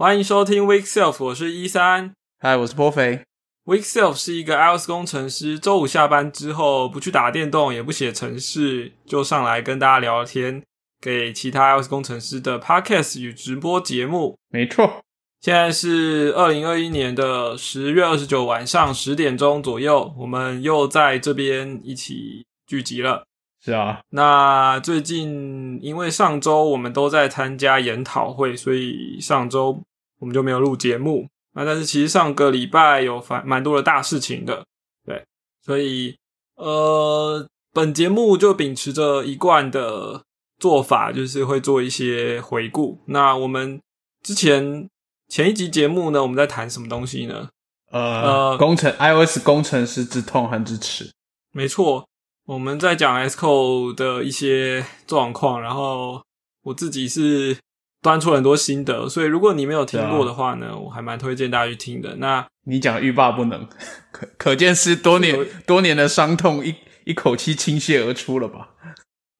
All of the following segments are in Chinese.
欢迎收听 Week Self，我是一三。嗨，我是波肥。Week Self 是一个 iOS 工程师，周五下班之后不去打电动，也不写程式，就上来跟大家聊天，给其他 iOS 工程师的 Podcast 与直播节目。没错，现在是二零二一年的十月二十九晚上十点钟左右，我们又在这边一起聚集了。是啊，那最近因为上周我们都在参加研讨会，所以上周我们就没有录节目。那但是其实上个礼拜有蛮蛮多的大事情的，对，所以呃，本节目就秉持着一贯的做法，就是会做一些回顾。那我们之前前一集节目呢，我们在谈什么东西呢？呃，工程 iOS 工程师之痛和之耻。没错。我们在讲 Sco 的一些状况，然后我自己是端出很多心得，所以如果你没有听过的话呢，我还蛮推荐大家去听的。那你讲欲罢不能，可可见是多年多年的伤痛一一口气倾泻而出了吧？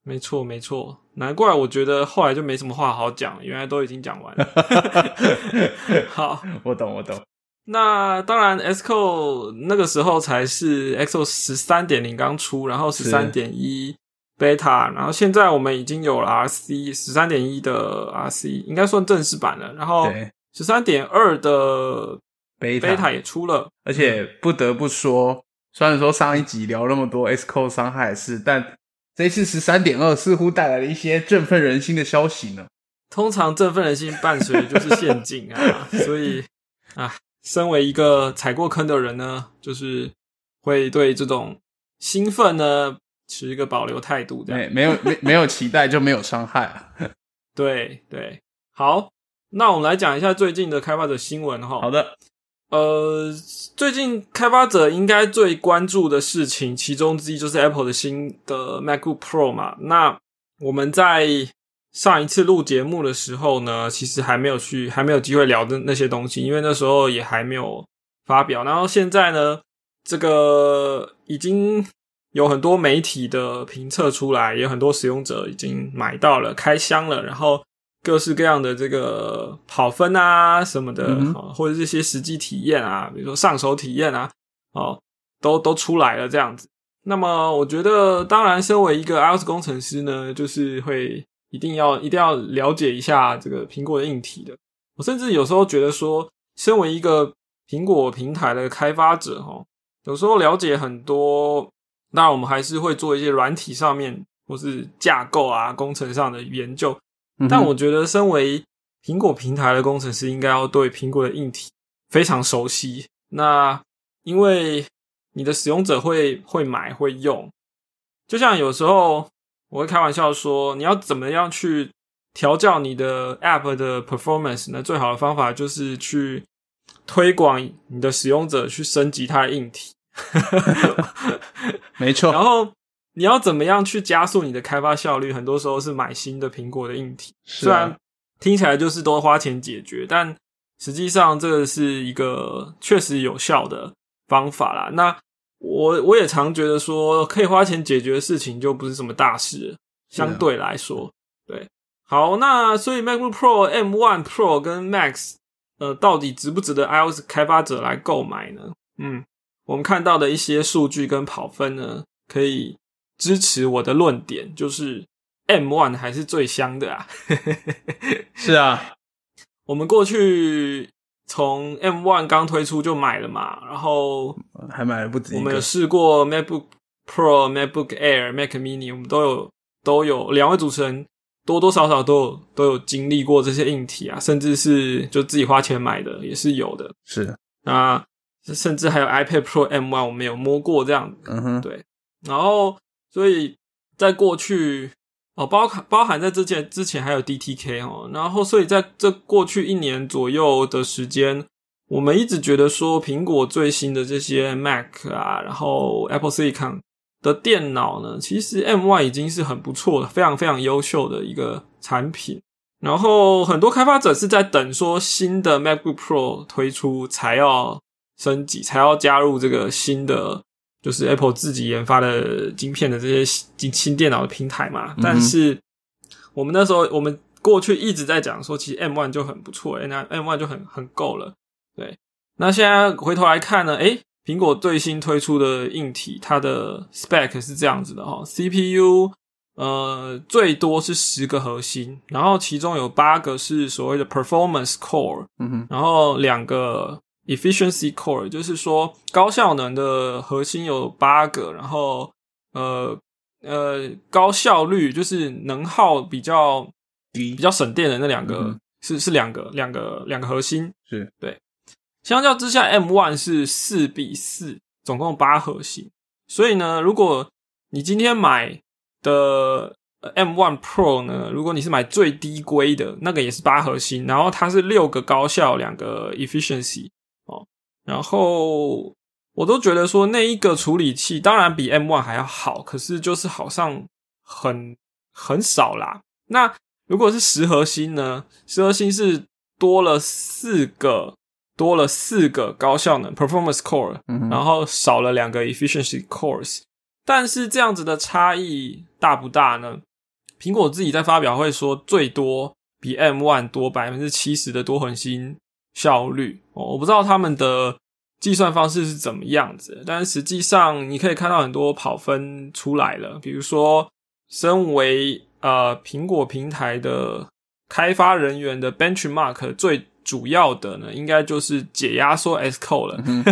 没错，没错，难怪我觉得后来就没什么话好讲，原来都已经讲完了。好，我懂，我懂。那当然，Xcode 那个时候才是 Xcode 十三点零刚出，然后十三点一 Beta，然后现在我们已经有了 RC 十三点一的 RC，应该算正式版了。然后十三点二的 Beta 也出了，而且不得不说，虽然说上一集聊那么多 S code 伤害事，但这次十三点二似乎带来了一些振奋人心的消息呢。通常振奋人心伴随就是陷阱啊，所以啊。身为一个踩过坑的人呢，就是会对这种兴奋呢持一个保留态度。对，没有没没有期待就没有伤害啊。对对，好，那我们来讲一下最近的开发者新闻哈。好的，呃，最近开发者应该最关注的事情，其中之一就是 Apple 的新的 MacBook Pro 嘛。那我们在。上一次录节目的时候呢，其实还没有去，还没有机会聊的那些东西，因为那时候也还没有发表。然后现在呢，这个已经有很多媒体的评测出来，也有很多使用者已经买到了、开箱了，然后各式各样的这个跑分啊什么的，或者这些实际体验啊，比如说上手体验啊，哦，都都出来了这样子。那么我觉得，当然，身为一个 iOS 工程师呢，就是会。一定要一定要了解一下这个苹果的硬体的。我甚至有时候觉得说，身为一个苹果平台的开发者，哈，有时候了解很多，当然我们还是会做一些软体上面或是架构啊、工程上的研究。但我觉得，身为苹果平台的工程师，应该要对苹果的硬体非常熟悉。那因为你的使用者会会买会用，就像有时候。我会开玩笑说，你要怎么样去调教你的 App 的 performance 呢？最好的方法就是去推广你的使用者去升级它的硬体。没错。然后你要怎么样去加速你的开发效率？很多时候是买新的苹果的硬体，虽然听起来就是多花钱解决，但实际上这个是一个确实有效的方法啦。那我我也常觉得说，可以花钱解决的事情就不是什么大事，相对来说，对。好，那所以 MacBook Pro M1 Pro 跟 Max，呃，到底值不值得 iOS 开发者来购买呢？嗯，我们看到的一些数据跟跑分呢，可以支持我的论点，就是 M One 还是最香的啊。是啊，我们过去。从 M One 刚推出就买了嘛，然后还买了不止我们有试过 MacBook Pro、MacBook Air、Mac Mini，我们都有都有。两位主持人多多少少都有都有经历过这些硬体啊，甚至是就自己花钱买的也是有的。是啊，甚至还有 iPad Pro M One，我们有摸过这样。嗯哼，对。然后，所以在过去。哦，包含包含在之前之前还有 DTK 哦，然后所以在这过去一年左右的时间，我们一直觉得说苹果最新的这些 Mac 啊，然后 Apple Silicon 的电脑呢，其实 M1 已经是很不错的，非常非常优秀的一个产品。然后很多开发者是在等说新的 MacBook Pro 推出才要升级，才要加入这个新的。就是 Apple 自己研发的晶片的这些新新电脑的平台嘛，但是我们那时候我们过去一直在讲说，其实 M one 就很不错，哎，那 M one 就很很够了。对，那现在回头来看呢，诶，苹果最新推出的硬体，它的 spec 是这样子的哈，CPU 呃最多是十个核心，然后其中有八个是所谓的 performance core，嗯哼，然后两个 efficiency core，就是说高效能的核心有八个，然后呃呃高效率就是能耗比较低比较省电的那两个、嗯是是两个两个两个核心，是。对。相较之下，M one 是四比四，总共八核心。所以呢，如果你今天买的呃 M one Pro 呢，如果你是买最低规的那个，也是八核心，然后它是六个高效，两个 efficiency 哦，然后我都觉得说那一个处理器当然比 M one 还要好，可是就是好像很很少啦。那如果是十核心呢？十核心是多了四个，多了四个高效能 performance core，嗯然后少了两个 efficiency cores。但是这样子的差异大不大呢？苹果自己在发表会说，最多比 M one 多百分之七十的多核心效率。哦，我不知道他们的计算方式是怎么样子，但是实际上你可以看到很多跑分出来了，比如说，身为呃苹果平台的开发人员的 benchmark 最主要的呢，应该就是解压缩 S code 了。嗯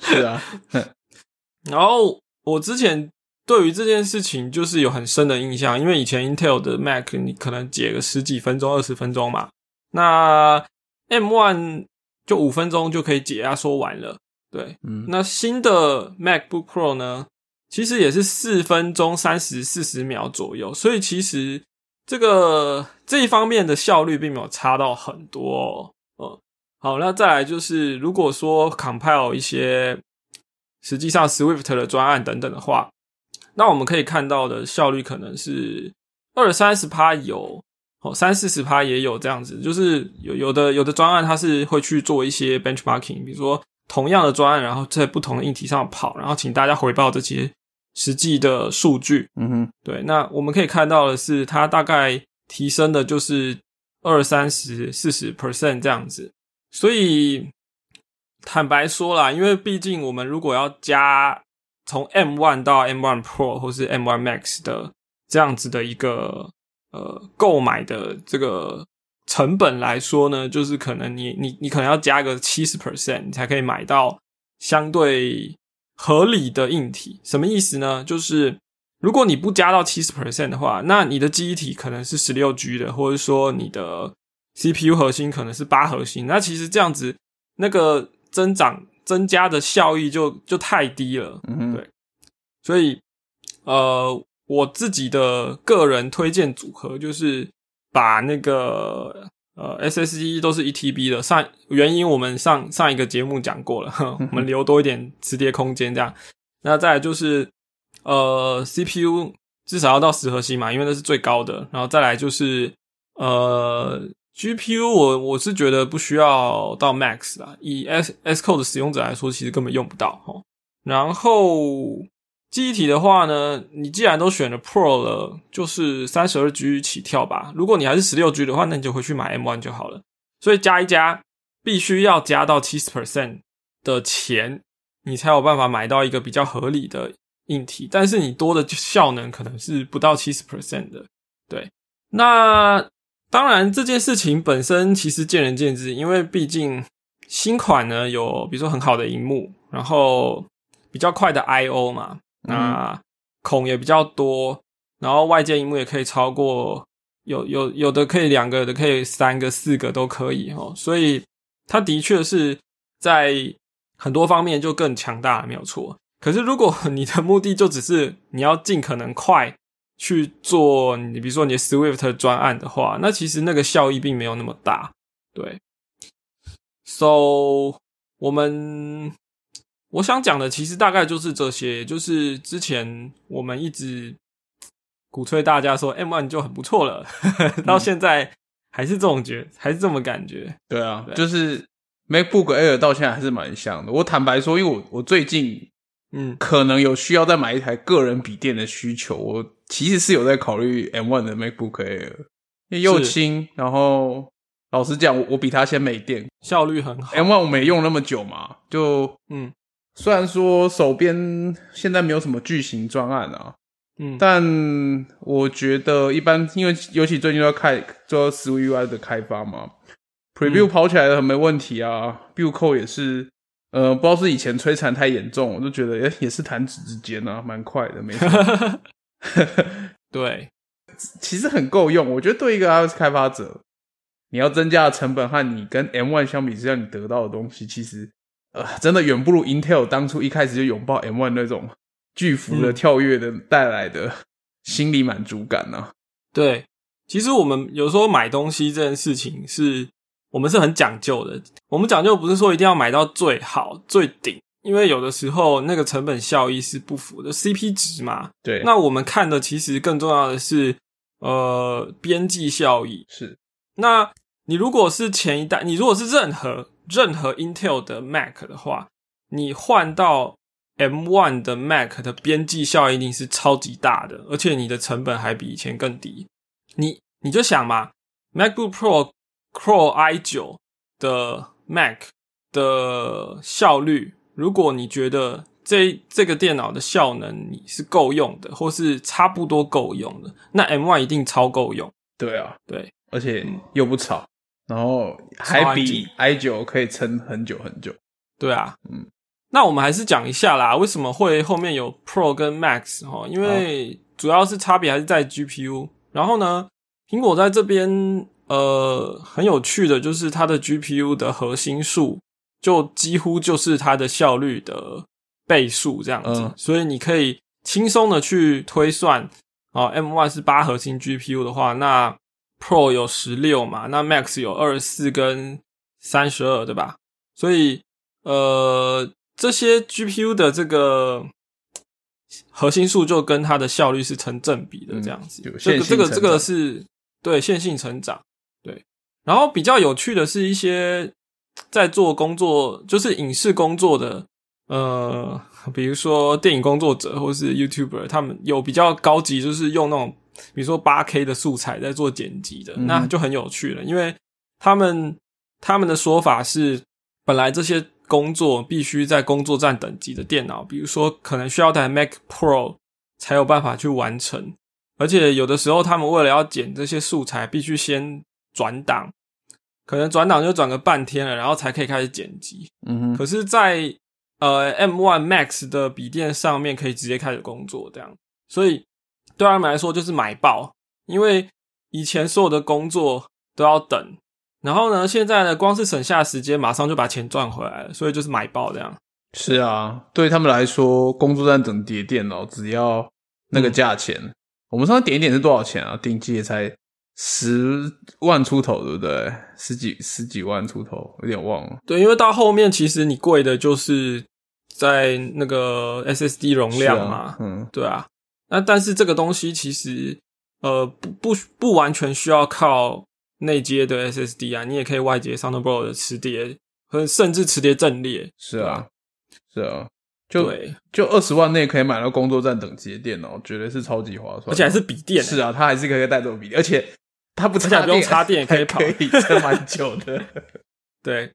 是啊，然后我之前对于这件事情就是有很深的印象，因为以前 Intel 的 Mac 你可能解个十几分钟、二十分钟嘛，那 M one 就五分钟就可以解压缩完了。对，嗯那新的 MacBook Pro 呢，其实也是四分钟三十四十秒左右，所以其实这个这一方面的效率并没有差到很多哦。嗯，好，那再来就是，如果说 compile 一些实际上 Swift 的专案等等的话，那我们可以看到的效率可能是二三十趴有，哦三四十趴也有这样子，就是有有的有的专案它是会去做一些 benchmarking，比如说同样的专案，然后在不同的硬体上跑，然后请大家回报这些实际的数据。嗯哼，对，那我们可以看到的是，它大概提升的就是二三十、四十 percent 这样子。所以坦白说啦，因为毕竟我们如果要加从 M one 到 M one Pro 或是 M one Max 的这样子的一个呃购买的这个成本来说呢，就是可能你你你可能要加个七十 percent，你才可以买到相对合理的硬体。什么意思呢？就是如果你不加到七十 percent 的话，那你的记忆体可能是十六 G 的，或者说你的 CPU 核心可能是八核心。那其实这样子，那个增长增加的效益就就太低了。嗯哼，对所以，呃，我自己的个人推荐组合就是把那个呃 SSD 都是一 TB 的，上原因我们上上一个节目讲过了，呵 我们留多一点磁碟空间这样。那再来就是呃 CPU 至少要到十核心嘛，因为那是最高的。然后再来就是呃 GPU 我我是觉得不需要到 Max 啦，以 S S Code 的使用者来说，其实根本用不到哦。然后记忆体的话呢，你既然都选了 Pro 了，就是三十二 G 起跳吧。如果你还是十六 G 的话，那你就回去买 M one 就好了。所以加一加，必须要加到七十 percent 的钱，你才有办法买到一个比较合理的硬体。但是你多的效能可能是不到七十 percent 的。对，那当然这件事情本身其实见仁见智，因为毕竟新款呢有比如说很好的荧幕，然后比较快的 I/O 嘛，那孔也比较多，然后外接荧幕也可以超过，有有有的可以两个，有的可以三个、四个都可以哦，所以它的确是在很多方面就更强大了，没有错。可是如果你的目的就只是你要尽可能快去做你比如说你的 Swift 专案的话，那其实那个效益并没有那么大，对。So 我们我想讲的其实大概就是这些，就是之前我们一直鼓吹大家说 M one 就很不错了，到现在还是这种觉，还是这么感觉。对啊，对就是 MacBook Air 到现在还是蛮像的。我坦白说，因为我我最近嗯可能有需要再买一台个人笔电的需求，我其实是有在考虑 M one 的 MacBook Air。因为又是轻，然后老实讲，我我比它先没电。效率很好。M One 我没用那么久嘛，就嗯虽然说手边现在没有什么巨型专案啊，嗯，但我觉得一般，因为尤其最近都要开做 Swift UI 的开发嘛，Preview 嗯跑起来的很没问题啊，Build Code 也是，呃，不知道是以前摧残太严重，我就觉得诶、也是弹指之间啊，蛮快的，没错。对，其实很够用。我觉得对一个 iOS 开发者，你要增加的成本和你跟 M One 相比之下，你得到的东西，其实呃，真的远不如 Intel 当初一开始就拥抱 M1 那种巨幅的嗯跳跃的带来的心理满足感啊。对，其实我们有时候买东西这件事情是，我们是很讲究的。我们讲究不是说一定要买到最好、最顶，因为有的时候那个成本效益是不符的，CP 值嘛。对，那我们看的其实更重要的是，呃，边际效益。是那你如果是前一代，你如果是任何任何 Intel 的 Mac 的话，你换到 M1 的 Mac 的边际效益一定是超级大的，而且你的成本还比以前更低。你你就想嘛，MacBook Pro Pro i9 的 Mac 的效率，如果你觉得这这个电脑的效能你是够用的，或是差不多够用的，那 M1 一定超够用。对啊，对，而且又不吵，然后还比超安静 i9 可以撑很久很久。对啊，嗯，那我们还是讲一下啦，为什么会后面有 Pro 跟 Max 哈？因为主要是差别还是在 GPU。然后呢，苹果在这边呃很有趣的就是它的 GPU 的核心数就几乎就是它的效率的倍数这样子，嗯所以你可以轻松的去推算啊，M1 是八核心 GPU 的话，那 Pro 有十六嘛，那 Max 有二十四跟三十二，对吧？所以呃，这些 GPU 的这个核心数就跟它的效率是成正比的，这样子。这个这个这个是对线性成长，对。然后比较有趣的是一些在做工作，就是影视工作的，呃，比如说电影工作者或是 YouTuber，他们有比较高级，就是用那种比如说八 K 的素材在做剪辑的，嗯那就很有趣了，因为他们他们的说法是，本来这些工作必须在工作站等级的电脑，比如说可能需要台 Mac Pro 才有办法去完成，而且有的时候他们为了要剪这些素材，必须先转档，可能转档就转个半天了，然后才可以开始剪辑。嗯哼，可是在，呃 M1 Max 的笔电上面可以直接开始工作，这样，所以对他们来说就是买爆，因为以前所有的工作都要等，然后呢，现在呢，光是省下时间，马上就把钱赚回来了，所以就是买爆这样。是啊，对他们来说，工作站等级的电脑只要那个价钱，我们上次点一点是多少钱啊？顶级也才十万出头，对不对？十几十几万出头，有点忘了。对，因为到后面其实你贵的就是在那个 SSD 容量嘛，啊嗯，对啊。那但是这个东西其实呃不不不完全需要靠内接的 SSD 啊，你也可以外接 Thunderbolt 的磁碟，和甚至磁碟阵列。是啊，是啊，就对，就二十万内可以买到工作站等级的电脑，绝对是超级划算，而且还是笔电、是啊，它还是可以带走笔电，而且它不插而且还不用插电也可以跑可以 撑蛮久的。对，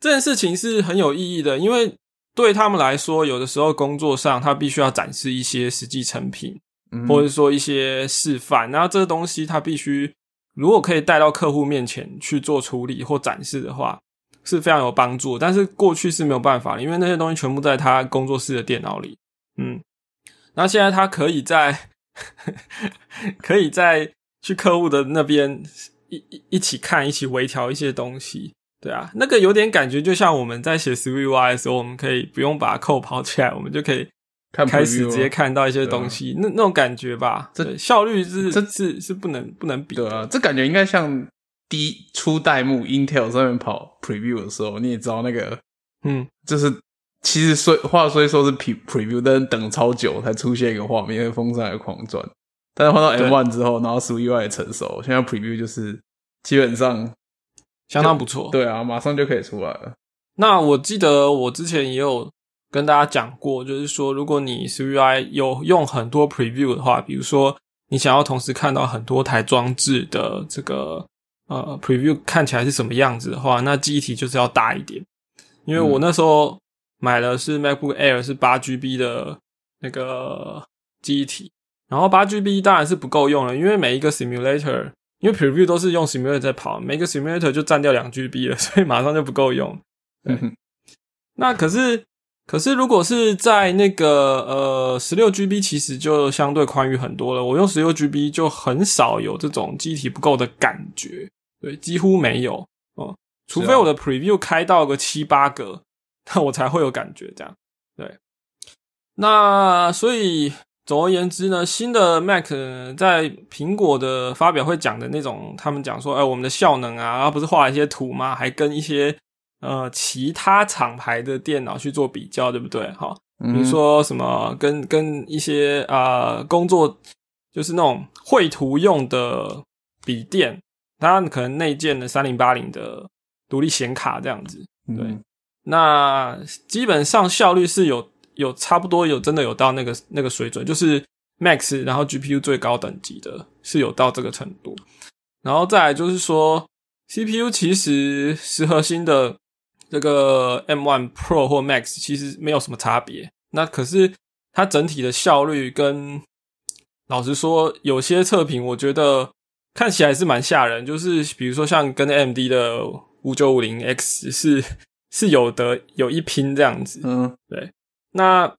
这件事情是很有意义的，因为对他们来说，有的时候工作上他必须要展示一些实际成品，嗯或者说一些示范，那这个东西他必须如果可以带到客户面前去做处理或展示的话，是非常有帮助。但是过去是没有办法的，因为那些东西全部在他工作室的电脑里。嗯，那现在他可以在 可以在去客户的那边一一一起看，一起微调一些东西。对啊，那个有点感觉，就像我们在写 SwiftUI 的时候，我们可以不用把 code 跑起来，我们就可以看开始直接看到一些东西，那那种感觉吧，这对效率是这是是不能不能比的。对啊，这感觉应该像第一初代目 Intel 上面跑 preview 的时候，你也知道那个嗯，就是其实虽话虽说是 pre preview，但是等超久才出现一个画面，因为风扇还狂转。但是换到 M one 之后，然后也成熟，现在 preview 就是基本上相当不错。对啊，马上就可以出来了。那我记得我之前也有跟大家讲过，就是说，如果你 SwiftUI 有用很多 preview 的话，比如说你想要同时看到很多台装置的这个呃 preview 看起来是什么样子的话，那记忆体就是要大一点。因为我那时候买的是 MacBook Air 是八 GB 的那个记忆体，然后八 GB 当然是不够用了，因为每一个 simulator，因为 preview 都是用 simulator 在跑，每个 simulator 就占掉两 GB 了，所以马上就不够用。对，那可是。可是，如果是在那个呃十六 GB，其实就相对宽裕很多了。我用十六 GB 就很少有这种机体不够的感觉，对，几乎没有哦。除非我的 Preview 开到个七八个，那我才会有感觉。这样，对。那所以总而言之呢，新的 Mac 在苹果的发表会讲的那种，他们讲说，哎，我们的效能啊，然后不是画了一些图吗？还跟一些。呃，其他厂牌的电脑去做比较，对不对？哈，比如说什么跟跟一些啊工作，就是那种绘图用的笔电，它可能内建的三零八零的独立显卡这样子。对，那基本上效率是有有差不多有真的有到那个那个水准，就是 Max，然后 GPU 最高等级的是有到这个程度，然后再来就是说 CPU 其实十核心的。这个 M1 Pro 或 Max 其实没有什么差别，那可是它整体的效率跟老实说，有些测评我觉得看起来是蛮吓人，就是比如说像跟 AMD 的五九五零 X 是是有的有一拼这样子，嗯，对。那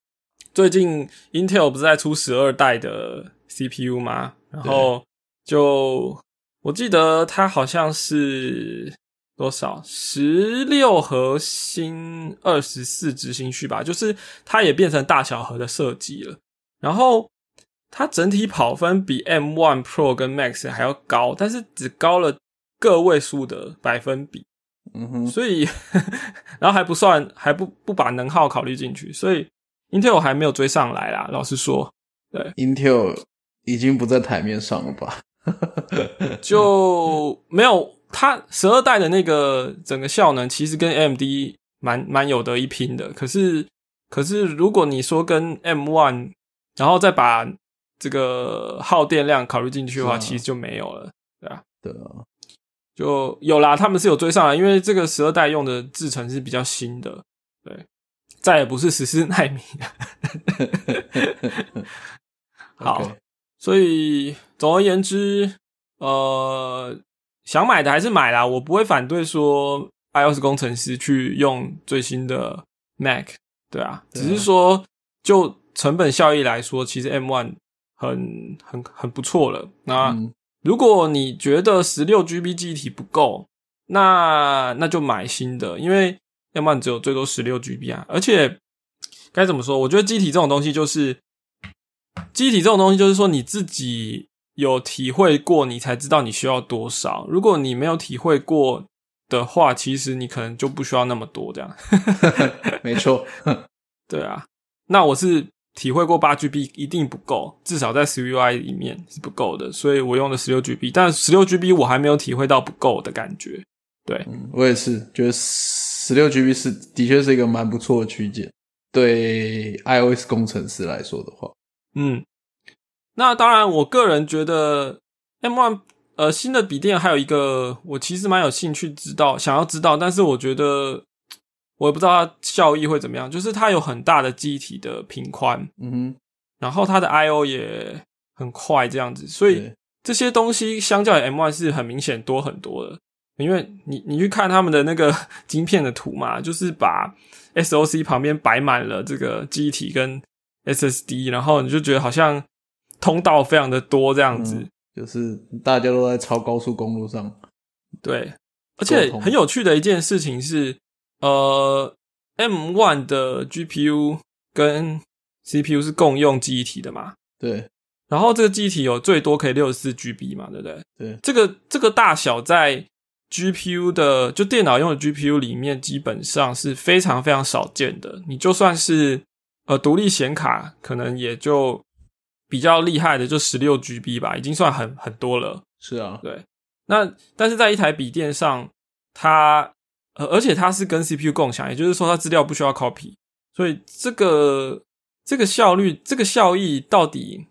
最近 Intel 不是在出十二代的 CPU 吗？然后就我记得它好像是。多少十六核心二十四执行序吧，就是它也变成大小核的设计了。然后它整体跑分比 M One Pro 跟 Max 还要高，但是只高了个位数的百分比。嗯哼，所以 然后还不算，还不不把能耗考虑进去，所以 Intel 还没有追上来啦。老实说，对，Intel 已经不在台面上了吧？就没有。它十二代的那个整个效能其实跟 AMD 蛮蛮有得一拼的，可是可是如果你说跟 M One，然后再把这个耗电量考虑进去的话，其实就没有了，对啊，对啊，就有啦，他们是有追上来，因为这个十二代用的制程是比较新的，对，再也不是十四纳米。好，所以总而言之，呃。想买的还是买啦，我不会反对说 iOS 工程师去用最新的 Mac，对啊，只是说就成本效益来说，其实 M One 很很很不错了。那如果你觉得十六 GB 记忆体不够，那那就买新的，因为要不然只有最多十六 GB 啊。而且该怎么说？我觉得机体这种东西就是机体这种东西，就是说你自己。有体会过，你才知道你需要多少。如果你没有体会过的话，其实你可能就不需要那么多。这样，没错，对啊。那我是体会过八 GB 一定不够，至少在 CUI 里面是不够的，所以我用的十六 GB。但十六 GB 我还没有体会到不够的感觉。对，我也是觉得十六 GB 是的确是一个蛮不错的区间，对 iOS 工程师来说的话，嗯。那当然，我个人觉得 M1 呃新的笔电还有一个，我其实蛮有兴趣知道，想要知道，但是我觉得我也不知道它效益会怎么样。就是它有很大的机体的频宽，嗯哼，然后它的 I/O 也很快，这样子，所以这些东西相较于 M One 是很明显多很多的。因为你你去看他们的那个 晶片的图嘛，就是把 SOC 旁边摆满了这个机体跟 SSD，然后你就觉得好像。通道非常的多，这样子就是大家都在超高速公路上。对，而且很有趣的一件事情是，呃，M one 的 GPU 跟 CPU 是共用记忆体的嘛？对。然后这个记忆体有最多可以六十四 GB 嘛？对不对？对。这个这个大小在 GPU 的就电脑用的 GPU 里面基本上是非常非常少见的。你就算是呃独立显卡，可能也就。比较厉害的就十六 GB 吧，已经算很很多了。是啊，对。那但是在一台笔电上，它呃，而且它是跟 CPU 共享，也就是说它资料不需要 copy，所以这个这个效率、这个效益到底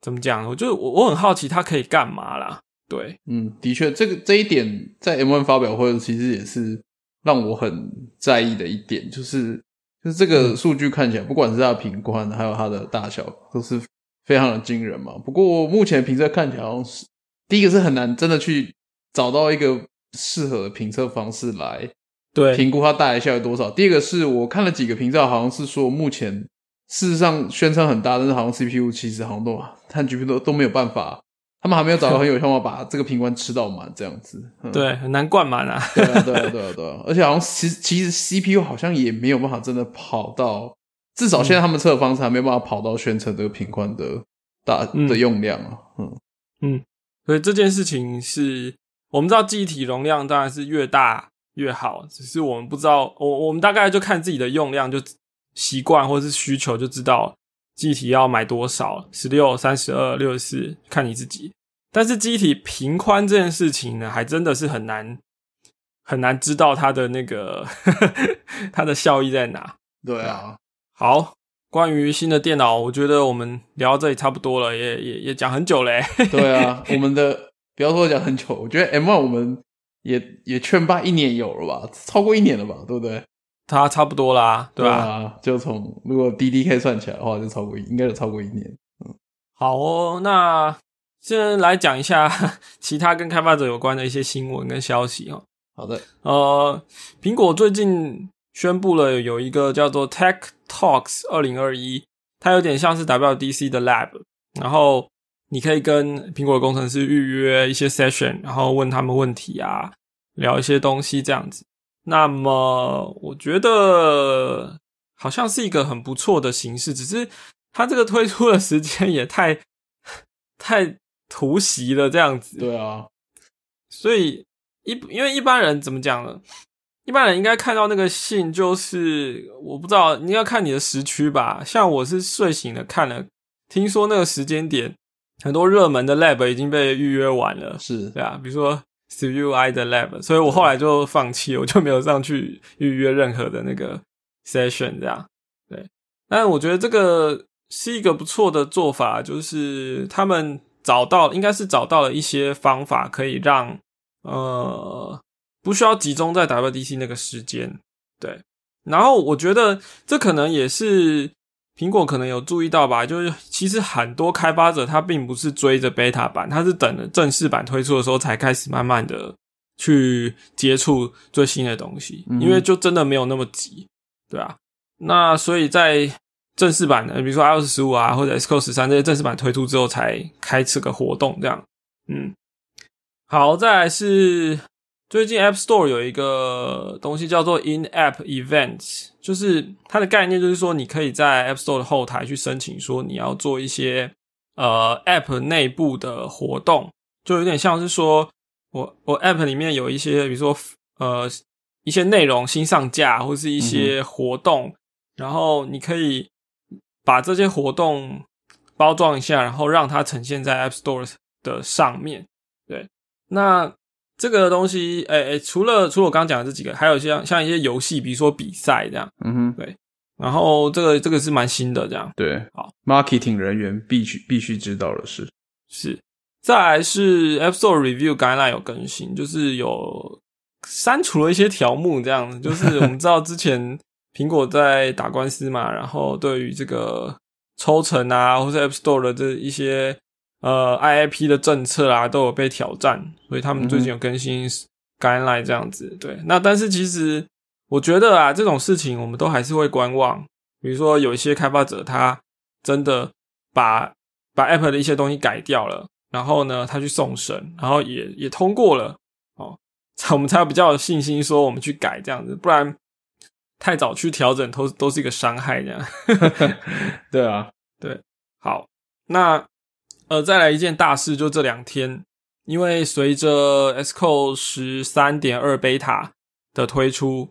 怎么讲？我就我我很好奇它可以干嘛啦？对，嗯，的确，这个这一点在 M1 发表会其实也是让我很在意的一点，就是就是这个数据看起来，不管是它的频宽还有它的大小，都是非常的惊人嘛。不过目前评测看起来好像是第一个是很难真的去找到一个适合的评测方式来对，评估它带来效益多少。第二个是我看了几个评测，好像是说目前事实上宣称很大，但是好像 CPU 其实好像都和 GPU 都都没有办法，他们还没有找到很有效方法把这个频宽吃到满这样子。嗯对，很难灌满啊。对啊，对啊，对啊，对啊，而且好像其实其实 CPU 好像也没有办法真的跑到，至少现在他们测的方式还没有办法跑到宣称这个频宽的大嗯的用量啊。嗯嗯，所以这件事情是我们知道记忆体容量当然是越大越好，只是我们不知道，我我们大概就看自己的用量就习惯或是需求就知道记忆体要买多少，十六、三十二、六十四，看你自己。但是机体平宽这件事情呢，还真的是很难很难知道它的那个 它的效益在哪。对啊，好，关于新的电脑，我觉得我们聊到这里差不多了，也也也讲很久嘞。对啊，我们的不要说讲很久，我觉得 M1 我们也也劝吧一年有了吧，超过一年了吧，对不对？它差不多啦，对吧、啊？就从如果 DDK 算起来的话，就超过一应该有超过一年。嗯好哦，那先来讲一下其他跟开发者有关的一些新闻跟消息哦。好的，呃，苹果最近宣布了有一个叫做 Tech Talks 二零二一，它有点像是 WDC 的 Lab，然后你可以跟苹果的工程师预约一些 session，然后问他们问题啊，聊一些东西这样子。那么我觉得好像是一个很不错的形式，只是它这个推出的时间也太太突袭了，这样子。对啊，所以一因为一般人怎么讲呢？一般人应该看到那个信，就是我不知道，你要看你的时区吧。像我是睡醒了看了，听说那个时间点，很多热门的 lab 已经被预约完了，是对啊，比如说 CUI 的 lab，所以我后来就放弃，我就没有上去预约任何的那个 session，这样对。但我觉得这个是一个不错的做法，就是他们找到应该是找到了一些方法，可以让呃不需要集中在 WDC 那个时间，对。然后我觉得这可能也是苹果可能有注意到吧，就是其实很多开发者他并不是追着 beta 版，他是等着正式版推出的时候才开始慢慢的去接触最新的东西，嗯因为就真的没有那么急，对啊。那所以在正式版的，比如说 iOS 十五啊，或者 Xcode 十三这些正式版推出之后，才开这个活动，这样。嗯，好，再来是最近 App Store 有一个东西叫做 In App Events，就是它的概念就是说，你可以在 App Store 的后台去申请说你要做一些呃 App 内部的活动，就有点像是说我我 App 里面有一些，比如说呃一些内容新上架，或是一些活动，然后你可以把这些活动包装一下，然后让它呈现在 App Store 的上面。对，那这个东西，诶、诶，除了除了我刚刚讲的这几个，还有像像一些游戏，比如说比赛这样。嗯哼，对然后这个这个是蛮新的，这样对，好，marketing 人员必须必须知道的事。是。再来是 App Store Review Guideline 有更新，就是有删除了一些条目，这样子。就是我们知道之前 苹果在打官司嘛，然后对于这个抽成啊，或是 App Store 的这一些呃 IIP 的政策啊，都有被挑战，所以他们最近有更新 Guideline 这样子。对，那但是其实我觉得啊，这种事情我们都还是会观望。比如说有一些开发者他真的把把 App 的一些东西改掉了，然后呢，他去送审，然后也也通过了，哦，才 我们才有比较有信心说我们去改这样子，不然太早去调整都都是一个伤害这样。对啊，对好，那呃，再来一件大事，就这两天，因为随着 Xcode 十三点二 beta 的推出，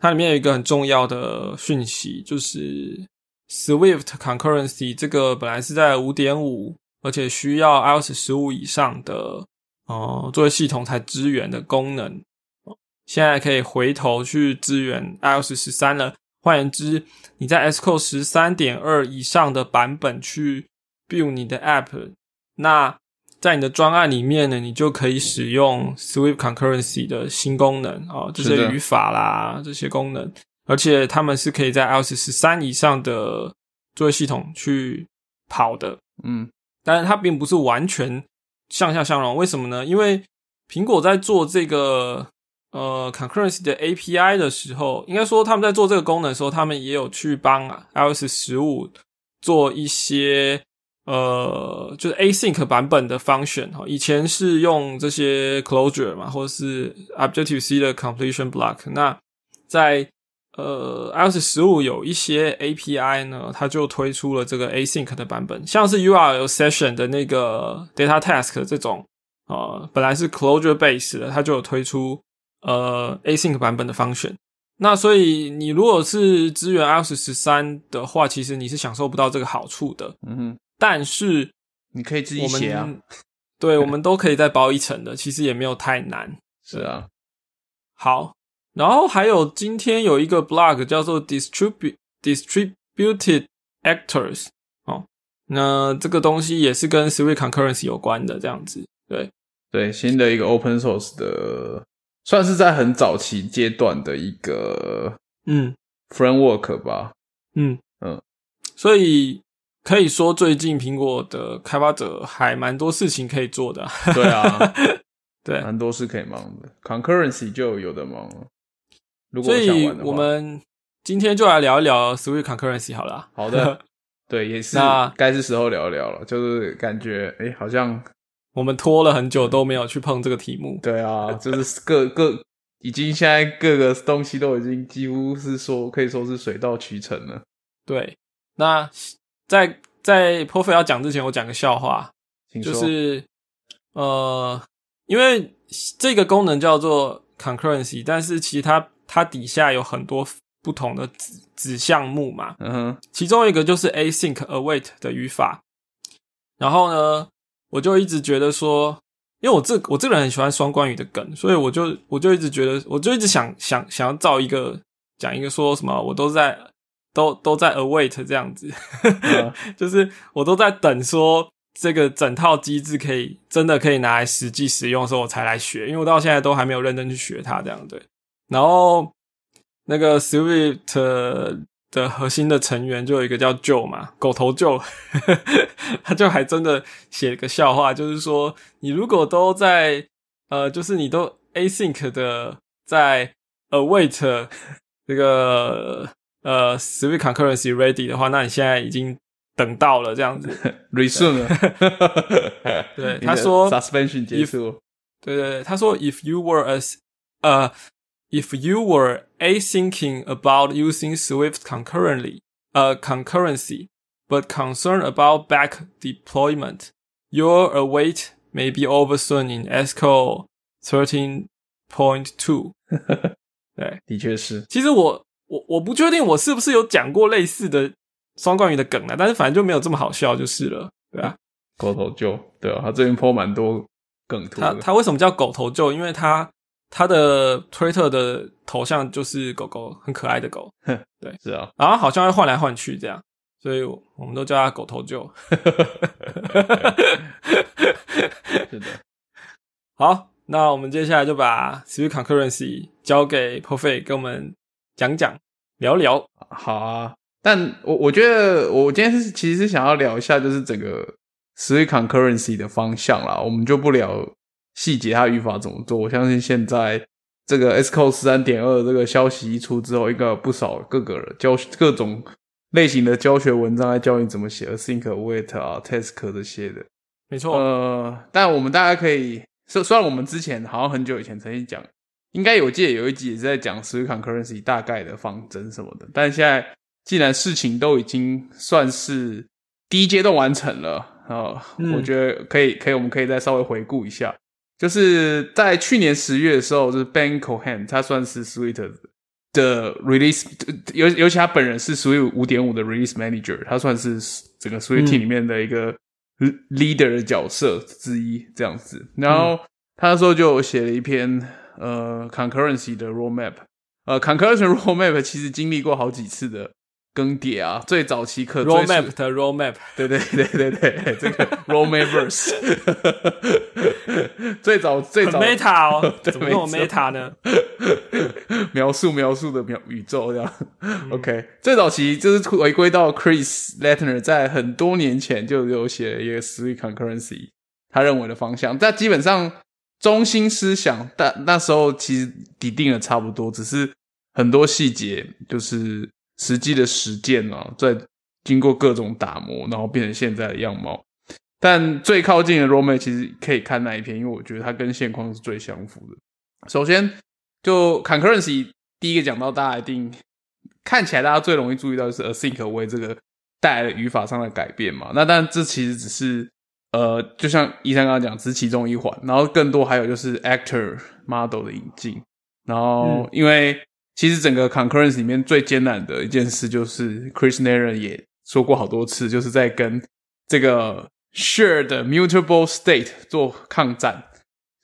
它里面有一个很重要的讯息，就是 Swift Concurrency 这个本来是在五点五，而且需要 iOS 十五以上的呃作为系统才支援的功能，现在可以回头去支援 iOS 十三了。换言之，你在 Xcode 十三点二以上的版本去 build 你的 app，那在你的专案里面呢，你就可以使用 Swift Concurrency 的新功能哦，这些语法啦，这些功能，而且他们是可以在 iOS 十三以上的作业系统去跑的。嗯，但是它并不是完全向下相容，为什么呢？因为苹果在做这个呃 Concurrency 的 API 的时候，应该说他们在做这个功能的时候，他们也有去帮 iOS 十五做一些。呃，就是 async 版本的 function 哈，以前是用这些 closure 嘛，或者是 Objective C 的 completion block。那在呃 iOS 十五有一些 API 呢，它就推出了这个 async 的版本，像是 URL session 的那个 data task 这种，呃，本来是 closure base 的，它就有推出呃 async 版本的 function。那所以你如果是支援 iOS 十三的话，其实你是享受不到这个好处的。嗯哼。但是你可以自己写啊，对，我们都可以再包一层的，其实也没有太难。是啊，好，然后还有今天有一个 blog 叫做 distribute distributed actors 哦，那这个东西也是跟 Swift Concurrency 有关的，这样子。对对，新的一个 open source 的，算是在很早期阶段的一个嗯 framework 吧。嗯嗯，所以。可以说，最近苹果的开发者还蛮多事情可以做的。对啊，对，蛮多事可以忙的。Concurrency 就有的忙了。所以，我们今天就来聊一聊 Swift Concurrency 好了。好的，对，也是那该是时候聊一聊了。就是感觉，哎，好像我们拖了很久都没有去碰这个题目。对啊，就是各各已经现在各个东西都已经几乎是说可以说是水到渠成了。对，那。在在 p r o f i 要讲之前，我讲个笑话，就是呃，因为这个功能叫做 concurrency，但是其实它它底下有很多不同的子子项目嘛，嗯哼，其中一个就是 async await 的语法，然后呢，我就一直觉得说，因为我这我这个人很喜欢双关语的梗，所以我就我就一直觉得，我就一直想想想要造一个讲一个说什么，我都在。都都在 await 这样子，就是我都在等说这个整套机制可以真的可以拿来实际使用的时候，我才来学，因为我到现在都还没有认真去学它这样对。然后那个 Swift 的核心的成员就有一个叫 Joe 嘛，狗头 Joe，他就还真的写了个笑话，就是说你如果都在呃，就是你都 async 的在 await 这个。呃，Swift Concurrency ready 的话，那你现在已经等到了这样子，resume 了。对，他说 suspension 结束。对对对，他说 if you were as 呃，if you were asyncing about using Swift concurrently 呃 concurrency but concerned about back deployment, your await may be over soon in Xcode thirteen point two。对，的确是。其实我。 我我不确定我是不是有讲过类似的双冠语的梗啊，但是反正就没有这么好笑就是了，对啊，狗头鹫，对啊，他这边泼蛮多梗图。他他为什么叫狗头鹫？因为他他的推特的头像就是狗狗，很可爱的狗。对，是啊，然后好像会换来换去这样，所以我们都叫他狗头鹫。是的。好，那我们接下来就把 Swift Concurrency 交给 perfect 给我们。讲讲聊聊好啊，但我我觉得我今天是其实是想要聊一下，就是整个 Swift Concurrency 的方向啦。我们就不聊细节，它语法怎么做。我相信现在这个 Xcode 十三点二这个消息一出之后，应该有不少各个教各种类型的教学文章来教你怎么写 Async Await 啊 Task 这些的。没错，呃，但我们大家可以，虽虽然我们之前好像很久以前曾经讲。应该有记得有一集也是在讲 Swift Concurrency 大概的方针什么的，但现在既然事情都已经算是第一阶段完成了啊，我觉得可以，可以，我们可以再稍微回顾一下，就是在去年十月的时候，就是 Ben Cohen 他算是 Sweet 的 Release，尤尤其他本人是 Sweet 五点五的 Release Manager，他算是整个 Sweet team 里面的一个 Leader 的角色之一这样子，然后他那时候就写了一篇。呃，concurrency 的 roadmap，呃，concurrency roadmap 其实经历过好几次的更迭啊，最早期可 roadmap 的 roadmap，对对对对对，这个 roadmap verse，最早最早 meta 哦，怎么用 meta 呢？描述描述的描宇宙这样，OK，最早期就是回归到 Chris Lettner 在很多年前就有写了一个 Sweet Concurrency，他认为的方向，但基本上中心思想，但那时候其实底定的差不多，只是很多细节就是。实际的实践啊，在经过各种打磨，然后变成现在的样貌。但最靠近的 Rome 其实可以看那一篇，因为我觉得它跟现况是最相符的。首先，就 Concurrency 第一个讲到，大家一定看起来大家最容易注意到就是 Async 为这个带来的语法上的改变嘛。那但这其实只是呃，就像医生刚刚讲，只是其中一环。然后更多还有就是 Actor Model 的引进。然后因为其实整个 concurrence 里面最艰难的一件事，就是 Chris Nair 也说过好多次，就是在跟这个 shared mutable state 做抗战。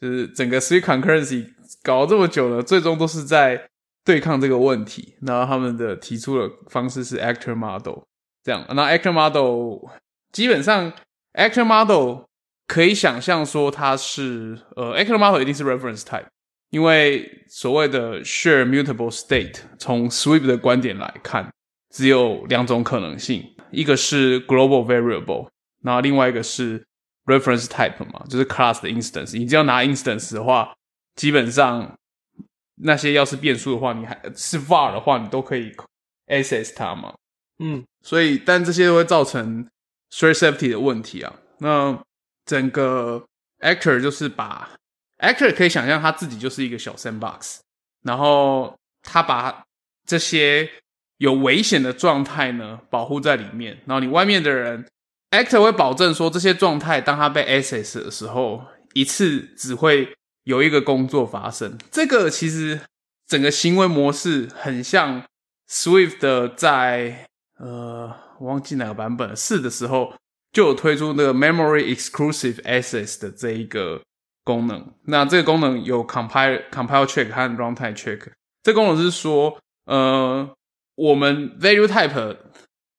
就是整个 three concurrency 搞了这么久了，最终都是在对抗这个问题。然后他们的提出的方式是 actor model 这样。那 actor model 基本上 actor model 可以想象说它是呃 actor model 一定是 reference type。因为所谓的 share mutable state，从 Sweep 的观点来看，只有两种可能性，一个是 global variable，然后另外一个是 reference type 嘛，就是 class 的 instance。你只要拿 instance 的话，基本上那些要是变数的话，你还是 var 的话，你都可以 access 它嘛。嗯，所以但这些都会造成 thread safety 的问题啊。那整个 actor 就是把 Actor 可以想象他自己就是一个小 sandbox，然后他把这些有危险的状态呢保护在里面，然后你外面的人，Actor 会保证说这些状态当他被 access 的时候，一次只会有一个工作发生。这个其实整个行为模式很像 Swift 的在呃忘记哪个版本了四的时候就有推出那个 memory exclusive access 的这一个。功能，那这个功能有 compile compile check 和 runtime check。这功能是说，呃，我们 value type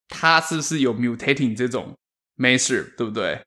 它是不是有 mutating 这种 measure，对不对？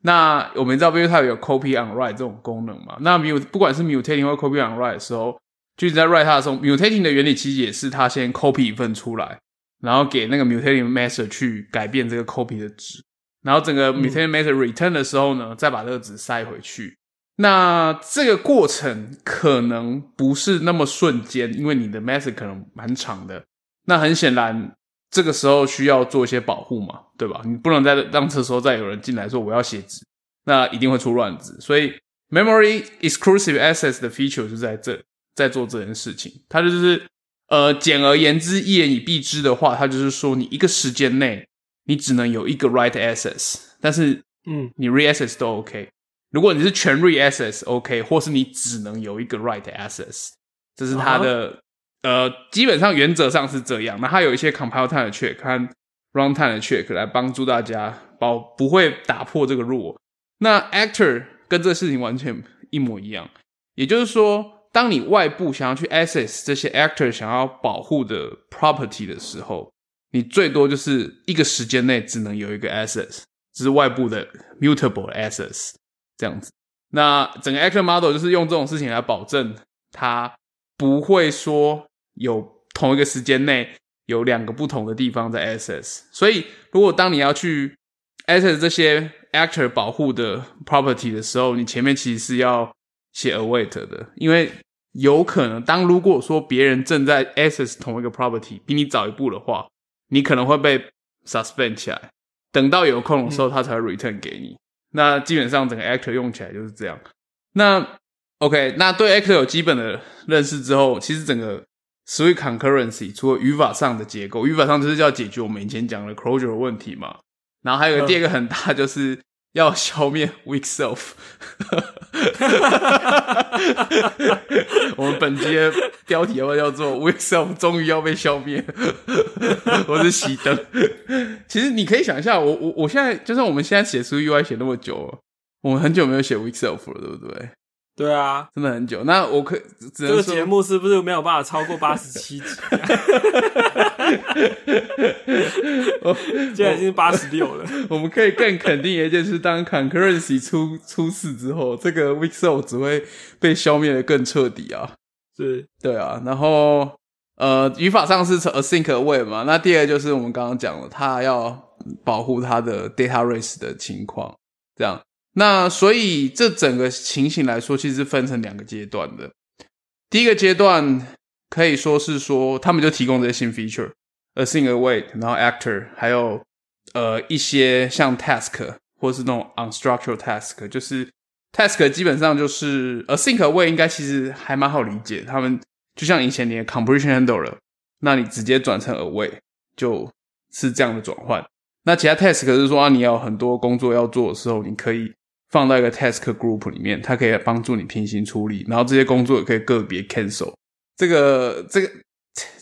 那我们知道 value type 有 copy on write 这种功能嘛？那 mu 不管是 mutating 或 copy on write 的时候，就是在 write 它的时候，mutating 的原理其实也是它先 copy 一份出来，然后给那个 mutating method 去改变这个 copy 的值，然后整个 mutating method return 的时候呢，再把这个值塞回去。那这个过程可能不是那么瞬间，因为你的 message 可能蛮长的。那很显然，这个时候需要做一些保护嘛，对吧？你不能再让这时候再有人进来说我要写纸，那一定会出乱子。所以 memory exclusive access 的 feature 就在这，在做这件事情。它就是呃，简而言之，一言以蔽之的话，它就是说，你一个时间内你只能有一个 write access，但是嗯，你 re access 都 OK。如果你是全 re access，OK，或是你只能有一个 write access，这是它的呃，基本上原则上是这样。那它有一些 compile time 的 check 和 runtime 的 check 来帮助大家保不会打破这个 rule。那 actor 跟这个事情完全一模一样，也就是说，当你外部想要去 access 这些 actor 想要保护的 property 的时候，你最多就是一个时间内只能有一个 access，这是外部的 mutable access。这样子，那整个 actor model 就是用这种事情来保证它不会说有同一个时间内有两个不同的地方在 access。所以，如果当你要去 access 这些 actor 保护的 property 的时候，你前面其实是要写 await 的，因为有可能当如果说别人正在 access 同一个 property 比你早一步的话，你可能会被 suspend 起来，等到有空的时候，他才会 return 给你。那基本上整个 actor 用起来就是这样。那 OK，那对 actor 有基本的认识之后，其实整个 Swift concurrency 除了语法上的结构，语法上就是要解决我们以前讲的 closure 的问题嘛。然后还有个第二个很大，就是要消灭 weak self。我们本期的标题要叫做 weak self 终于要被消灭。我是熄灯。其实你可以想一下，我我我现在就算我们现在写出 UI 写那么久，我们很久没有写 weak self 了，对不对？对啊，真的很久。那我可只这个节目是不是没有办法超过八十七集、啊？现在已经八十六了。我们可以更肯定一件事，当 concurrency 出出事之后，这个 weak cell 只会被消灭的更彻底啊。是，对啊，然后呃，语法上是 async away 嘛，那第二就是我们刚刚讲了，它要保护它的 data race 的情况，这样。那所以这整个情形来说，其实分成两个阶段的。第一个阶段可以说是说，他们就提供这些新 feature，async await，然后 actor，还有呃一些像 task 或是那种 unstructured task，就是 task 基本上就是 async await 应该其实还蛮好理解，他们就像以前你的 completion handler，那你直接转成 away 就是这样的转换。那其他 task 是说啊，你要很多工作要做的时候，你可以放到一个 task group 里面，它可以帮助你平行处理，然后这些工作也可以个别 cancel。这个这个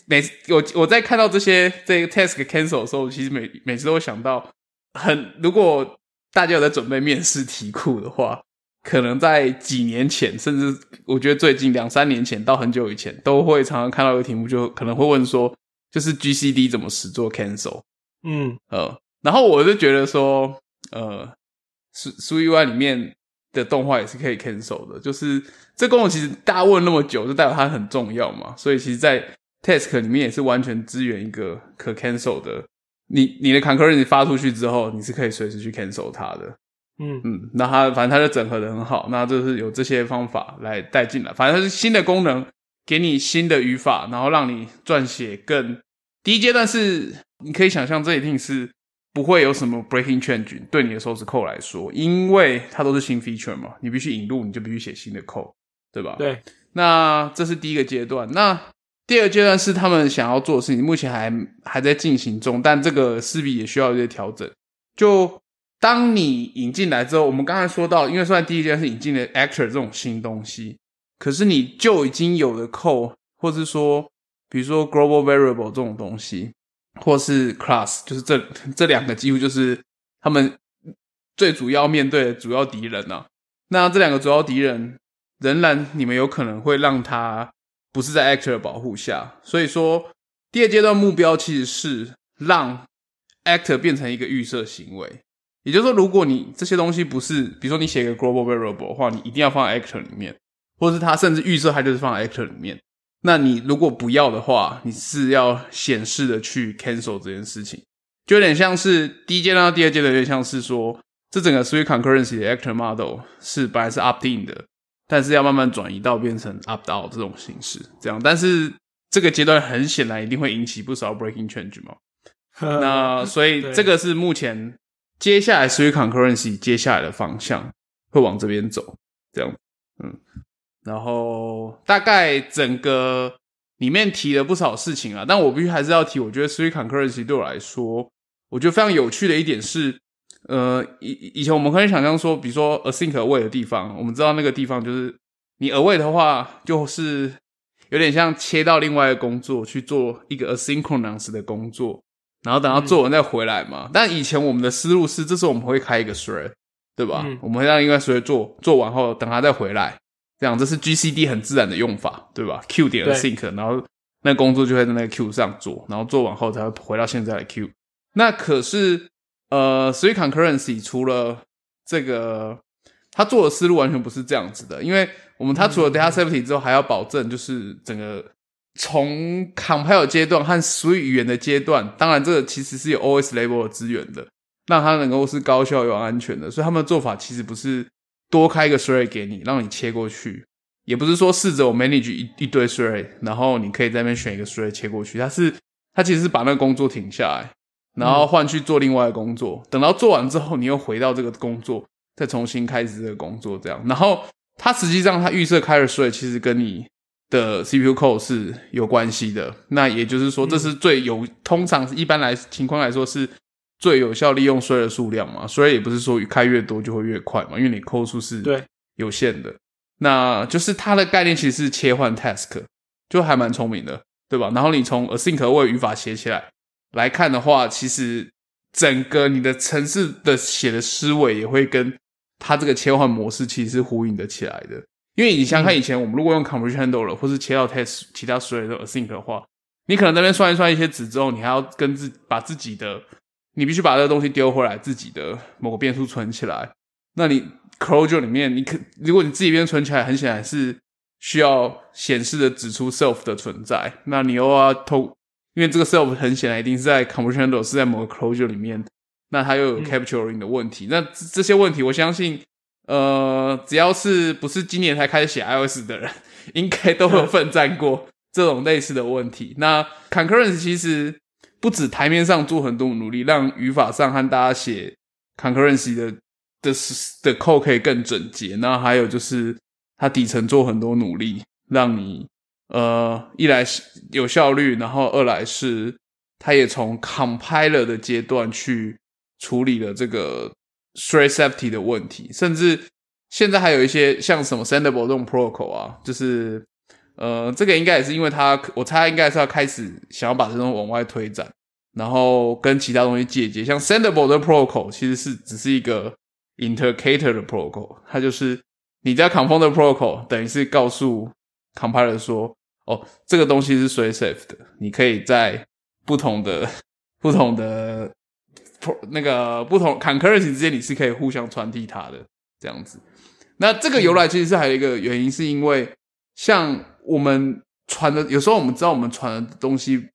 每次我我在看到这些这个 task cancel 的时候，其实每每次都会想到，很如果大家有在准备面试题库的话，可能在几年前，甚至我觉得最近两三年前到很久以前，都会常常看到一个题目，就可能会问说，就是 GCD 怎么实做 cancel。嗯，呃，然后我就觉得说，呃，苏苏 UI 里面的动画也是可以 cancel 的，就是这功能其实大家问那么久，就代表它很重要嘛，所以其实，在 task 里面也是完全支援一个可 cancel 的，你你的 concurrency 发出去之后，你是可以随时去 cancel 它的，嗯。嗯，那它反正它就整合的很好，那就是有这些方法来带进来，反正它是新的功能，给你新的语法，然后让你撰写更第一阶段是你可以想象这一定是不会有什么 breaking change 对你的 source code 来说，因为它都是新 feature 嘛，你必须引入，你就必须写新的 code，对吧？。对，那这是第一个阶段。那第二个阶段是他们想要做的事情，目前还还在进行中，但这个势必也需要一些调整。就当你引进来之后，我们刚才说到，因为算第一阶段是引进了 actor 这种新东西，可是你就已经有的 code，或是说，比如说 global variable 这种东西，或是 class，就是这这两个几乎就是他们最主要面对的主要敌人啊。那这两个主要敌人，仍然你们有可能会让他不是在 actor 的保护下，所以说第二阶段目标其实是让 actor 变成一个预设行为。也就是说，如果你这些东西不是，比如说你写一个 global variable 的话，你一定要放在 actor 里面，或者是它甚至预设它就是放在 actor 里面。那你如果不要的话，你是要显示的去 cancel 这件事情，就有点像是第一阶段到第二阶段，有点像是说，这整个 Swift concurrency 的 actor model 是本来是 opt in 的，但是要慢慢转移到变成 opt out 这种形式，这样。但是这个阶段很显然一定会引起不少 breaking change 嘛。那所以这个是目前接下来 Swift concurrency 接下来的方向会往这边走，这样，嗯，然后大概整个里面提了不少事情啊，但我必须还是要提，我觉得 Swift concurrency 对我来说，我觉得非常有趣的一点是，呃，以以前我们可以想象说，比如说 async away 的地方，我们知道那个地方就是你 away 的话，就是有点像切到另外一个工作去做一个 asynchronous 的工作，然后等到做完再回来嘛。但以前我们的思路是，这时候我们会开一个 thread，对吧？嗯我们会让一个 thread 做做完后，等它再回来，这样这是 GCD 很自然的用法，对吧？Q 点对 async，然后那工作就会在那个 Q 上做，然后做完后才会回到现在的 Q。那可是呃，Swift concurrency 除了这个，他做的思路完全不是这样子的，因为我们它除了 data safety 之后，还要保证就是整个从 compile 阶段和 Swift 语言的阶段，当然这个其实是有 OS level 的资源的，让它能够是高效又安全的，所以他们的做法其实不是多开一个 thread 给你，让你切过去，也不是说试着我 manage 一一堆 thread，然后你可以在那边选一个 thread 切过去，它是它其实是把那个工作停下来，然后换去做另外的工作，等到做完之后，你又回到这个工作，再重新开始这个工作，这样。然后它实际上它预设开的税其实跟你的 CPU code 是有关系的。那也就是说，这是最有通常一般来情况来说是最有效利用税的数量嘛。所以也不是说开越多就会越快嘛，因为你扣数是对有限的。那就是它的概念其实是切换 task，就还蛮聪明的，对吧？然后你从 async await 语法写起来来看的话，其实整个你的程式的写的思维也会跟它这个切换模式其实是呼应的起来的。因为你想想看，以前我们如果用 compression handler 或是切到 test 其他所有的 async 的话，你可能那边算一算一些值之后，你还要跟自把自己的，你必须把这个东西丢回来，自己的某个变数存起来。那你 closure 里面，你可如果你自己边存起来，很显然是需要显示的指出 self 的存在。那你又要透，因为这个 self 很显然一定是在 handler 是在某个 closure 里面，那它又有 capturing 的问题。那这这些问题，我相信。呃，只要是不是今年才开始写 iOS 的人，应该都有奋战过这种类似的问题。那 Concurrence 其实不止台面上做很多努力，让语法上和大家写 Concurrence 的的的 code 可以更整洁。那还有就是它底层做很多努力，让你呃一来是有效率，然后二来是它也从 Compiler 的阶段去处理了这个。Thread safety 的问题，甚至现在还有一些像什么 Sendable 这种 protocol 啊，就是呃，这个应该也是因为它，我猜应该是要开始想要把这种往外推展，然后跟其他东西借接。像 Sendable 的 protocol 其实是只是一个 intercator 的 protocol，它就是你在 confirm 的 protocol 等于是告诉 compiler 说，哦，这个东西是随 safe 的，你可以在不同的 不同的。那个不同 concurrency 之间你是可以互相传递它的这样子。那这个由来其实是还有一个原因，是因为像我们传的，有时候我们知道我们传的东西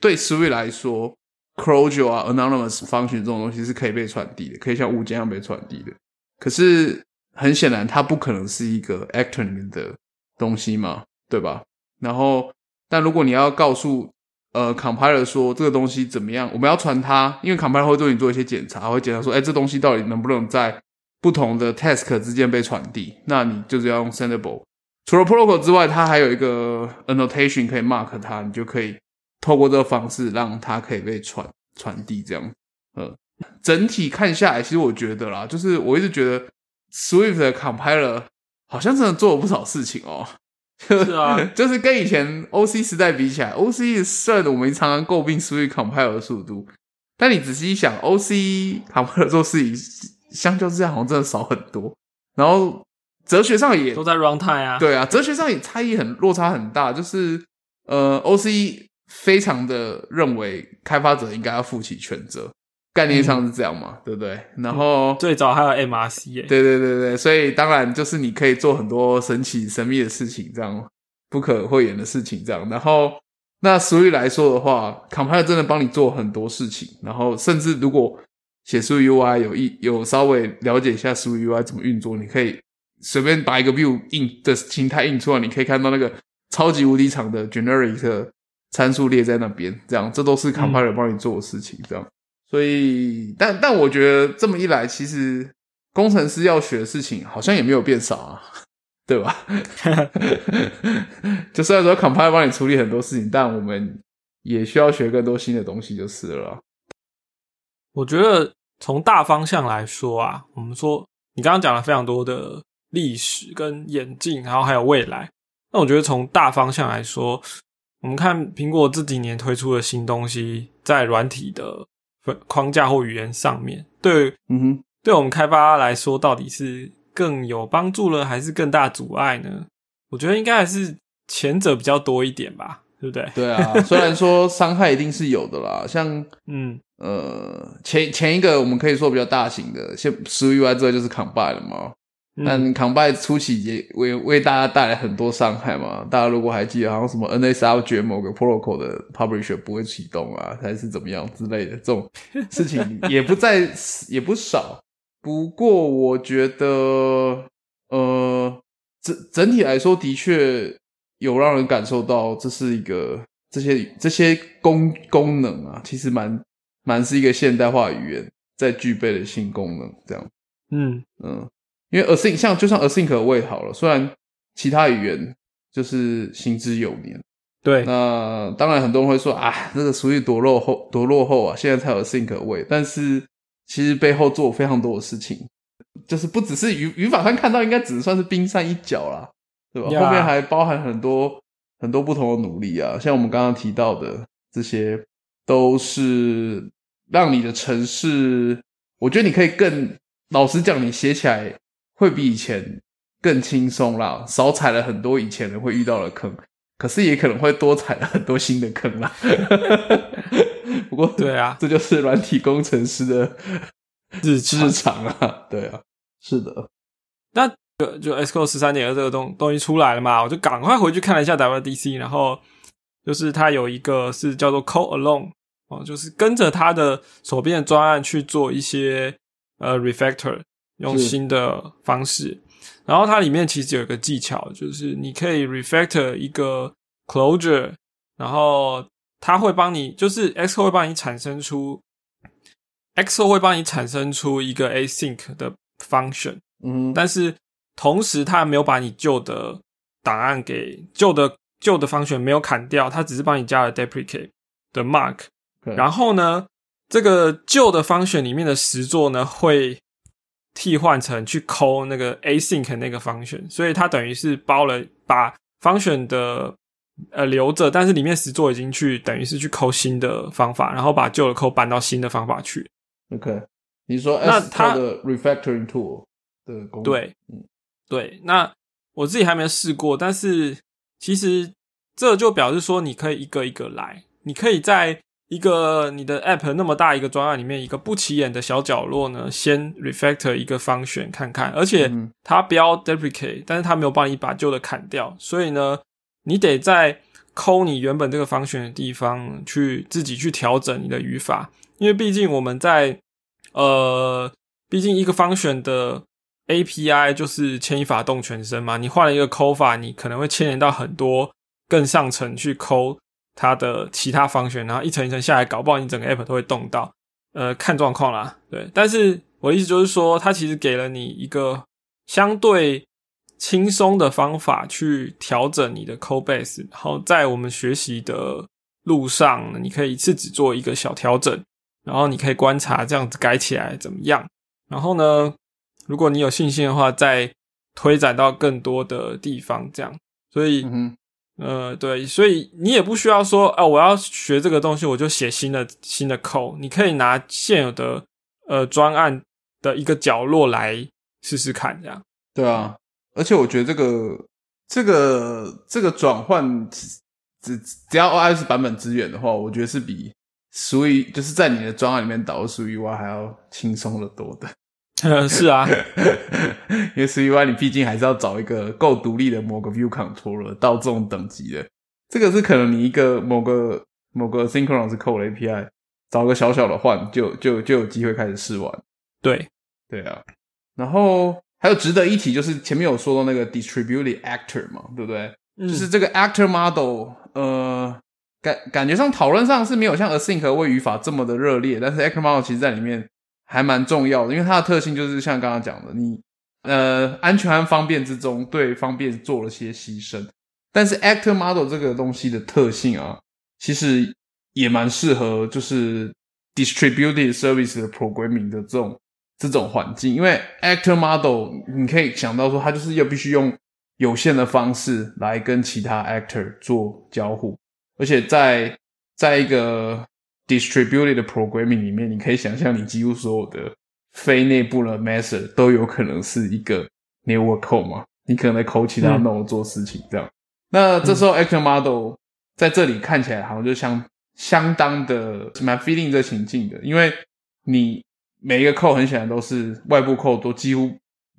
对 Swift 来说，closure 啊，anonymous function 这种东西是可以被传递的，可以像物件一样被传递的。可是很显然，它不可能是一个 actor 里面的东西嘛，对吧？然后，但如果你要告诉呃，compiler 说这个东西怎么样？我们要传它，因为 compiler 会对你做一些检查，会检查说，哎，这东西到底能不能在不同的 task 之间被传递？那你就是要用 sendable。除了 protocol 之外，它还有一个 annotation 可以 mark 它，你就可以透过这个方式让它可以被传传递。这样，呃，整体看下来，其实我觉得啦，就是我一直觉得 Swift 的 compiler 好像真的做了不少事情哦。是啊，就是跟以前 O C 时代比起来，O C 算我们常常诟病 Swift compiler 的速度，但你仔细一想，O C compiler 做事情相较之下好像真的少很多。然后哲学上也都在 runtime 啊，对啊，哲学上也差异很落差很大。就是呃，O C 非常的认为开发者应该要负起全责。概念上是这样嘛，对不对？然后最早还有 MRC 耶，对对对对，所以当然就是你可以做很多神奇神秘的事情，这样不可讳言的事情，这样。然后那俗语来说的话，Compiler 真的帮你做很多事情，然后甚至如果写数 UI 有一有稍微了解一下数 UI 怎么运作，你可以随便把一个 view 印的形态印出来，你可以看到那个超级无敌长的 generic 参数列在那边，这样这都是 Compiler 帮你做的事情，这样。所以，但但我觉得这么一来，其实工程师要学的事情好像也没有变少啊，对吧？就虽然说 compiler 帮你处理很多事情，但我们也需要学更多新的东西，就是了。我觉得从大方向来说啊，我们说你刚刚讲了非常多的历史跟演进，然后还有未来。那我觉得从大方向来说，我们看苹果这几年推出的新东西，在软体的。框架或语言上面对，嗯哼，对我们开发来说，到底是更有帮助了，还是更大阻碍呢？我觉得应该还是前者比较多一点吧，对不对？对啊，虽然说伤害一定是有的啦，像嗯呃前前一个我们可以说比较大型的，像 SwiftUI 之后就是 Combine 了嘛。但扛拜初期也为为大家带来很多伤害嘛？大家如果还记得，好像什么 NSR 觉某个 protocol 的 publisher 不会启动啊，还是怎么样之类的这种事情，也不在也不少。不过我觉得，呃，整整体来说，的确有让人感受到这是一个这些这些功功能啊，其实蛮蛮是一个现代化语言在具备的新功能，这样。嗯嗯。因为 async 像就像 async 位好了，虽然其他语言就是行之有年，对，那当然很多人会说啊，这个属于多落后多落后啊，现在才有 async 位，但是其实背后做非常多的事情，就是不只是语语法上看到，应该只算是冰山一角啦，对吧？后面还包含很多很多不同的努力啊，像我们刚刚提到的这些，都是让你的城市，我觉得你可以更老实讲，你写起来。会比以前更轻松啦，少踩了很多以前人会遇到的坑，可是也可能会多踩了很多新的坑啦。不过，对啊，这就是软体工程师的日日常啊。对啊，是的。那就就 S Code 十三点二这个东东西出来了嘛，我就赶快回去看了一下 WDC，然后就是它有一个是叫做 Code Alone 哦，就是跟着它的手边的专案去做一些呃 refactor，用新的方式。然后它里面其实有一个技巧，就是你可以 refactor 一个 closure，然后它会帮你，就是 Xcode 会帮你产生出 Xcode 会帮你产生出一个 async 的 function。嗯，但是同时，它没有把你旧的档案给旧的旧的 function 没有砍掉，它只是帮你加了 deprecate 的 mark。然后呢，这个旧的 function 里面的实作呢，会替换成去抠那个 async 那个 function，，所以它等于是包了把 function 的呃留着，但是里面实作已经去等于是去抠新的方法，然后把旧的抠搬到新的方法去。OK，你说那它的 refactoring tool。的功对，嗯，对，那我自己还没试过，但是其实这就表示说，你可以一个一个来，你可以在一个你的 app 那么大一个专案里面，一个不起眼的小角落呢，先 refactor 一个方选看看，而且它标 deprecate，但是它没有帮你把旧的砍掉，所以呢，你得在抠你原本这个方选的地方去自己去调整你的语法，因为毕竟我们在呃，毕竟一个方选的。API 就是牵一发动全身嘛，你换了一个抠法，你可能会牵连到很多更上层去抠它的其他方选，然后一层一层下来，搞不好你整个 App 都会动到。呃，看状况啦，对。但是我的意思就是说，它其实给了你一个相对轻松的方法去调整你的 Code Base，然后在我们学习的路上，你可以一次只做一个小调整，然后你可以观察这样子改起来怎么样，然后呢？如果你有信心的话，再推展到更多的地方，这样。所以，呃，对，所以你也不需要说，啊，我要学这个东西，我就写新的新的 code。你可以拿现有的呃专案的一个角落来试试看，这样。对啊，而且我觉得这个这个这个转换只只要 OS 版本资源的话，我觉得是比属于就是在你的专案里面导属于外还要轻松的多的。是啊，因为 CUI 你毕竟还是要找一个够独立的某个 View Controller 到这种等级的，这个是可能你一个某个某个 Synchronous Code API 找个小小的换，就就就有机会开始试玩。对，对啊。然后还有值得一提，就是前面有说到那个 Distributed Actor 嘛，对不对？就是这个 Actor Model，呃，感感觉上讨论上是没有像 Async 位语法这么的热烈，但是 Actor Model 其实在里面。还蛮重要的，因为它的特性就是像刚刚讲的，你呃安全和方便之中对方便做了些牺牲。但是 Actor Model 这个东西的特性啊，其实也蛮适合就是 Distributed Service 的 Programming 的这种这种环境，因为 Actor Model 你可以想到说，它就是要必须用有限的方式来跟其他 Actor 做交互，而且在在一个 distributed programming 里面，你可以想象，你几乎所有的非内部的 method 都有可能是一个 network code 嘛？你可能在 code 其他 node 做事情，这样。那这时候 actor model 在这里看起来好像就相相当的蛮 feeling 这情境的，因为你每一个 code 很显然都是外部 code 都几乎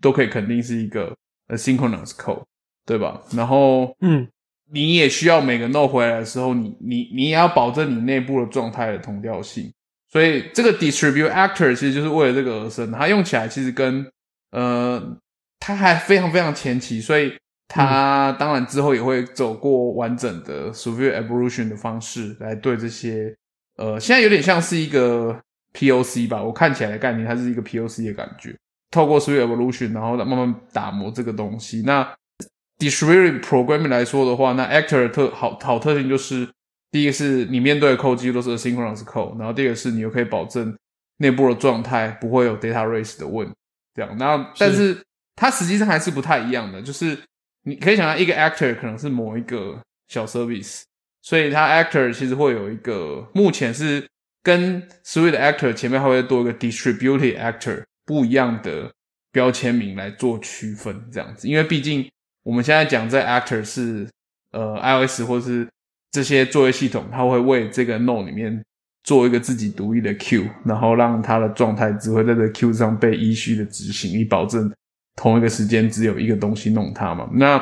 都可以肯定是一个 asynchronous code，对吧？然后，嗯。你也需要每个 node 回来的时候，你你你也要保证你内部的状态的同调性。所以这个 distribute actor 其实就是为了这个而生。它用起来其实跟呃，它还非常非常前期，所以它当然之后也会走过完整的 s u v i e evolution 的方式来对这些呃，现在有点像是一个 POC 吧。我看起来的概念，它是一个 POC 的感觉，透过 s u v i e evolution，然后慢慢打磨这个东西。那 Distributed programming 来说的话，那 Actor 特好好特性就是，第一个是你面对的 code 几乎都是 asynchronous code，然后第二个是你又可以保证内部的状态不会有 data race 的问这样。那但是它实际上还是不太一样的，就是你可以想象一个 Actor 可能是某一个小 service，所以它 Actor 其实会有一个目前是跟 s w e e t Actor 前面还会多一个 Distributed Actor 不一样的标签名来做区分，这样子。因为毕竟我们现在讲在 Actor 是呃 iOS 或是这些作业系统，它会为这个 Node 里面做一个自己独立的 Q，然后让它的状态只会在这 Q 上被依序的执行，以保证同一个时间只有一个东西弄它嘛。那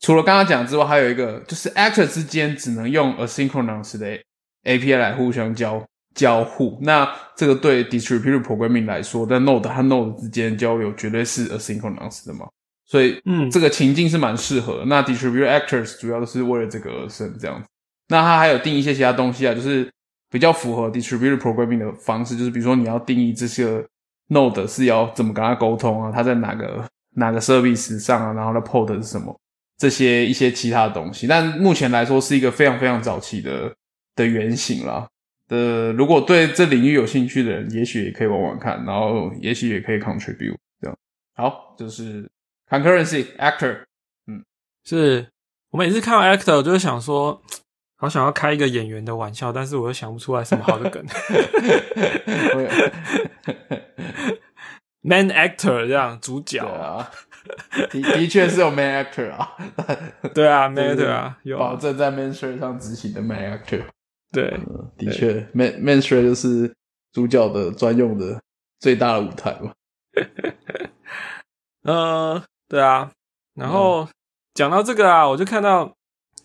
除了刚刚讲之外，还有一个就是 Actor 之间只能用 asynchronous 的 API 来互相交交互。那这个对 distributed programming 来说，在 Node 和 Node 之间交流绝对是 asynchronous 的嘛。所以，嗯这个情境是蛮适合。那 distributed actors 主要都是为了这个而生，这样子。那它还有定义一些其他东西啊，就是比较符合 distributed programming 的方式，就是比如说你要定义这些 node 是要怎么跟它沟通啊，它在哪个哪个 service 上啊，然后它 port 是什么，这些一些其他的东西。但目前来说是一个非常非常早期的的原型啦。的，如果对这领域有兴趣的人，也许也可以玩玩看，然后也许也可以 contribute 这样。好，就是 concurrency actor，嗯。是我每次看到 actor，我就会想说，好想要开一个演员的玩笑，但是我又想不出来什么好的梗。Man actor 这样主角，啊，的的确是有 man actor 啊，对啊，man actor 啊，有啊，保证在 main thread 上执行的 man actor。对，嗯，的确，man main thread 就是主角的专用的最大的舞台嘛。呃，对啊。然后讲到这个啊，我就看到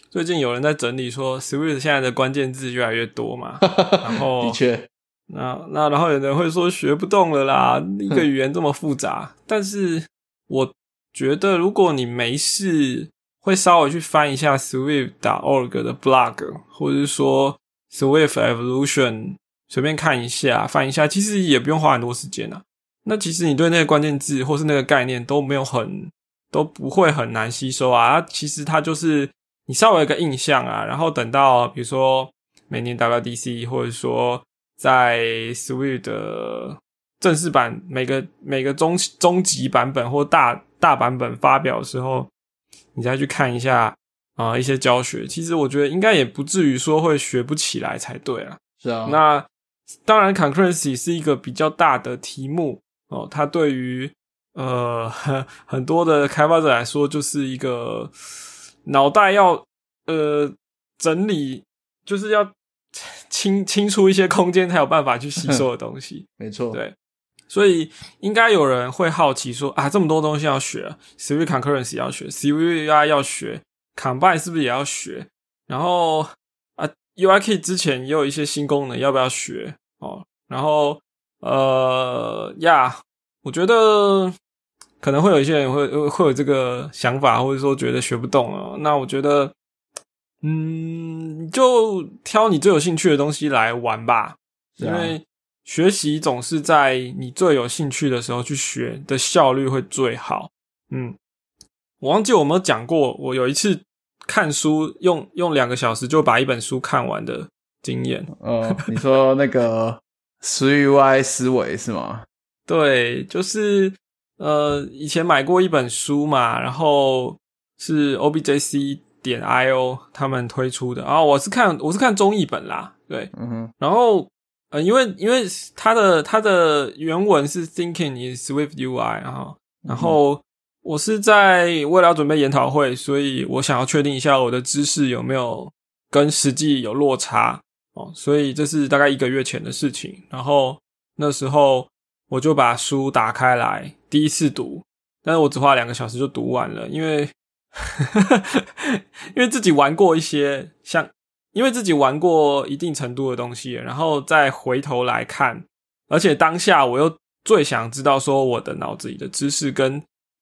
最近有人在整理说，Swift 现在的关键字越来越多嘛，然后的确，那那然后有人会说学不动了啦，一个语言这么复杂。但是我觉得，如果你没事，会稍微去翻一下 Swift org 的 blog，或者是说 Swift Evolution，随便看一下，翻一下，其实也不用花很多时间啊。那其实你对那个关键字或是那个概念都没有很都不会很难吸收啊。它其实它就是你稍微有个印象啊，然后等到比如说每年 WDC，或者说在 Swift 的正式版每个每个中中级版本或大大版本发表的时候，你再去看一下啊、呃一些教学。其实我觉得应该也不至于说会学不起来才对啊。是啊，那当然，concurrency 是一个比较大的题目哦，它对于呃很很多的开发者来说，就是一个脑袋要呃整理，就是要清清出一些空间，才有办法去吸收的东西。没错，对所以应该有人会好奇说啊，这么多东西要学，Swift concurrency 要学，Swift UI 要学，Combine 是不是也要学？然后啊，UIKit 之前也有一些新功能，要不要学？哦，然后呃呀，我觉得可能会有一些人会会会有这个想法，或者说觉得学不动了。那我觉得，嗯，你就挑你最有兴趣的东西来玩吧，因为学习总是在你最有兴趣的时候去学的效率会最好。嗯，我忘记我有没有讲过，我有一次看书用用两个小时就把一本书看完的经验。呃，你说那个 3UI 思维是吗？对，就是呃，以前买过一本书嘛，然后是 OBJC 点 IO 他们推出的，然后我是看我是看中译本啦，对，嗯哼，然后呃，因为因为它的它的原文是 Thinking in Swift UI，然后然后我是在为了要准备研讨会，所以我想要确定一下我的知识有没有跟实际有落差哦，所以这是大概一个月前的事情。然后那时候我就把书打开来第一次读，但是我只花两个小时就读完了，因为 因为自己玩过一些像。因为自己玩过一定程度的东西，然后再回头来看，而且当下我又最想知道说我的脑子里的知识跟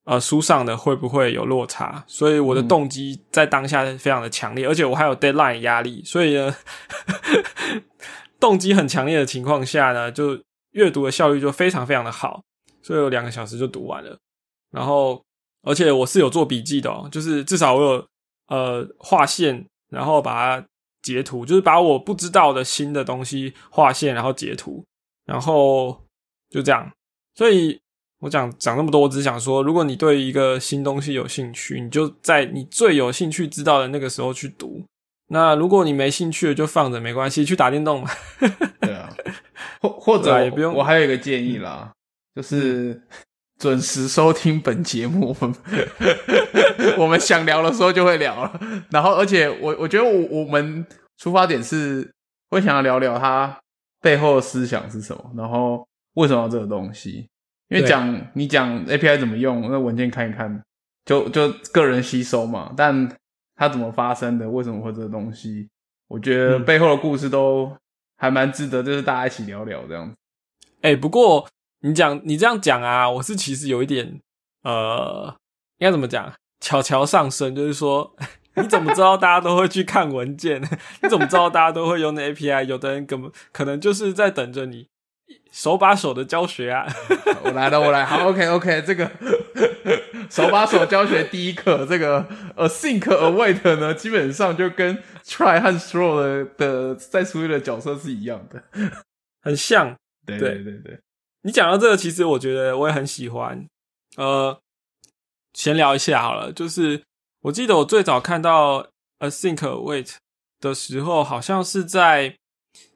呃书上的会不会有落差，所以我的动机在当下非常的强烈，而且我还有 deadline 压力，所以呢，动机很强烈的情况下呢，就阅读的效率就非常非常的好，所以我两个小时就读完了，然后而且我是有做笔记的哦，就是至少我有呃划线，然后把它。截图就是把我不知道的新的东西划线，然后截图，然后就这样。所以我讲讲那么多，我只想说，如果你对一个新东西有兴趣，你就在你最有兴趣知道的那个时候去读。那如果你没兴趣的，就放着没关系，去打电动吧。对啊，或或者啊也不用我还有一个建议啦，就是准时收听本节目。我们 我们想聊的时候就会聊了。然后，而且我我觉得我我们出发点是会想要聊聊它背后的思想是什么，然后为什么要这个东西。因为讲你讲 API 怎么用，那文件看一看，就就个人吸收嘛。但它怎么发生的，为什么会这个东西，我觉得嗯背后的故事都还蛮值得，就是大家一起聊聊这样子。哎、不过你讲你这样讲啊，我是其实有一点呃，应该怎么讲？悄悄上升，就是说，你怎么知道大家都会去看文件？你怎么知道大家都会用那 API？有的人根本可能就是在等着你手把手的教学啊。我来了，我来，好，OK OK，这个 手把手教学第一课，这个呃，think await 呢，基本上就跟 try 和 throw 的的在 Swift 的角色是一样的。很像。对对对对对，你讲到这个，其实我觉得我也很喜欢。呃，闲聊一下好了，就是我记得我最早看到 a think await 的时候，好像是在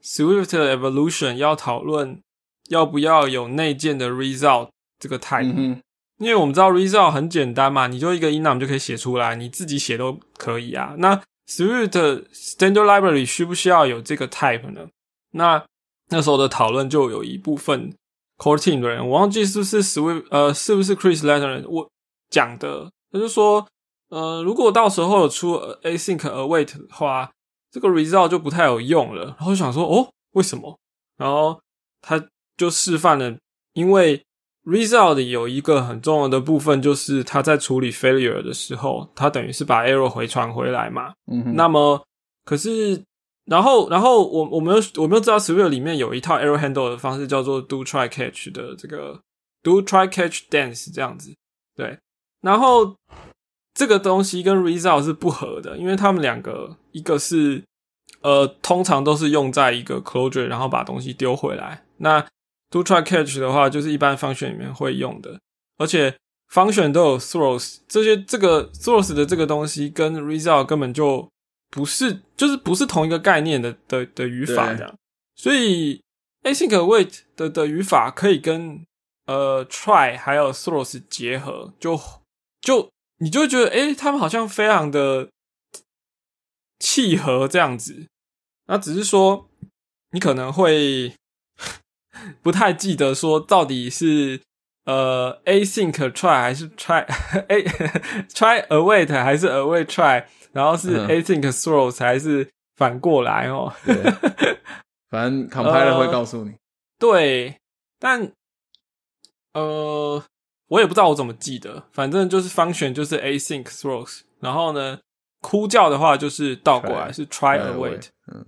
Swift Evolution 要讨论要不要有内建的 result 这个 type，、嗯，因为我们知道 result 很简单嘛，你就一个 enum 就可以写出来，你自己写都可以啊。那 Swift Standard Library 需不需要有这个 type 呢？那那时候的讨论就有一部分 core team 的人，我忘记是不是 Swift 呃是不是 Chris Leonard 我讲的，他就说呃如果到时候有出 async await 的话，这个 result 就不太有用了。然后想说哦为什么？然后他就示范了，因为 result 有一个很重要的部分，就是它在处理 failure 的时候，它等于是把 error 回传回来嘛。嗯，那么，可是，然后，然后我我们又我们又知道 Swift 里面有一套 error handle 的方式，叫做 do try catch 的这个 do try catch dance 这样子。对，然后这个东西跟 result 是不合的，因为他们两个一个是呃，通常都是用在一个 closure，然后把东西丢回来。那 do try catch 的话，就是一般 function 里面会用的，而且 function 都有 throws，这些这个 throws 的这个东西跟 result 根本就不是，就是不是同一个概念的的的语法对这样。所以 async await 的的语法可以跟呃 try 还有 throws 结合，就就你就会觉得，诶、他们好像非常的契合这样子。那只是说，你可能会不太记得说到底是呃 async try 还是 try a try await 还是 await try，然后是嗯 async throws 还是反过来哦。反正 compiler 会呃告诉你。对，但呃，我也不知道我怎么记得，反正就是 function 就是 async throws，然后呢，呼叫的话就是倒过来是 try await，await，嗯，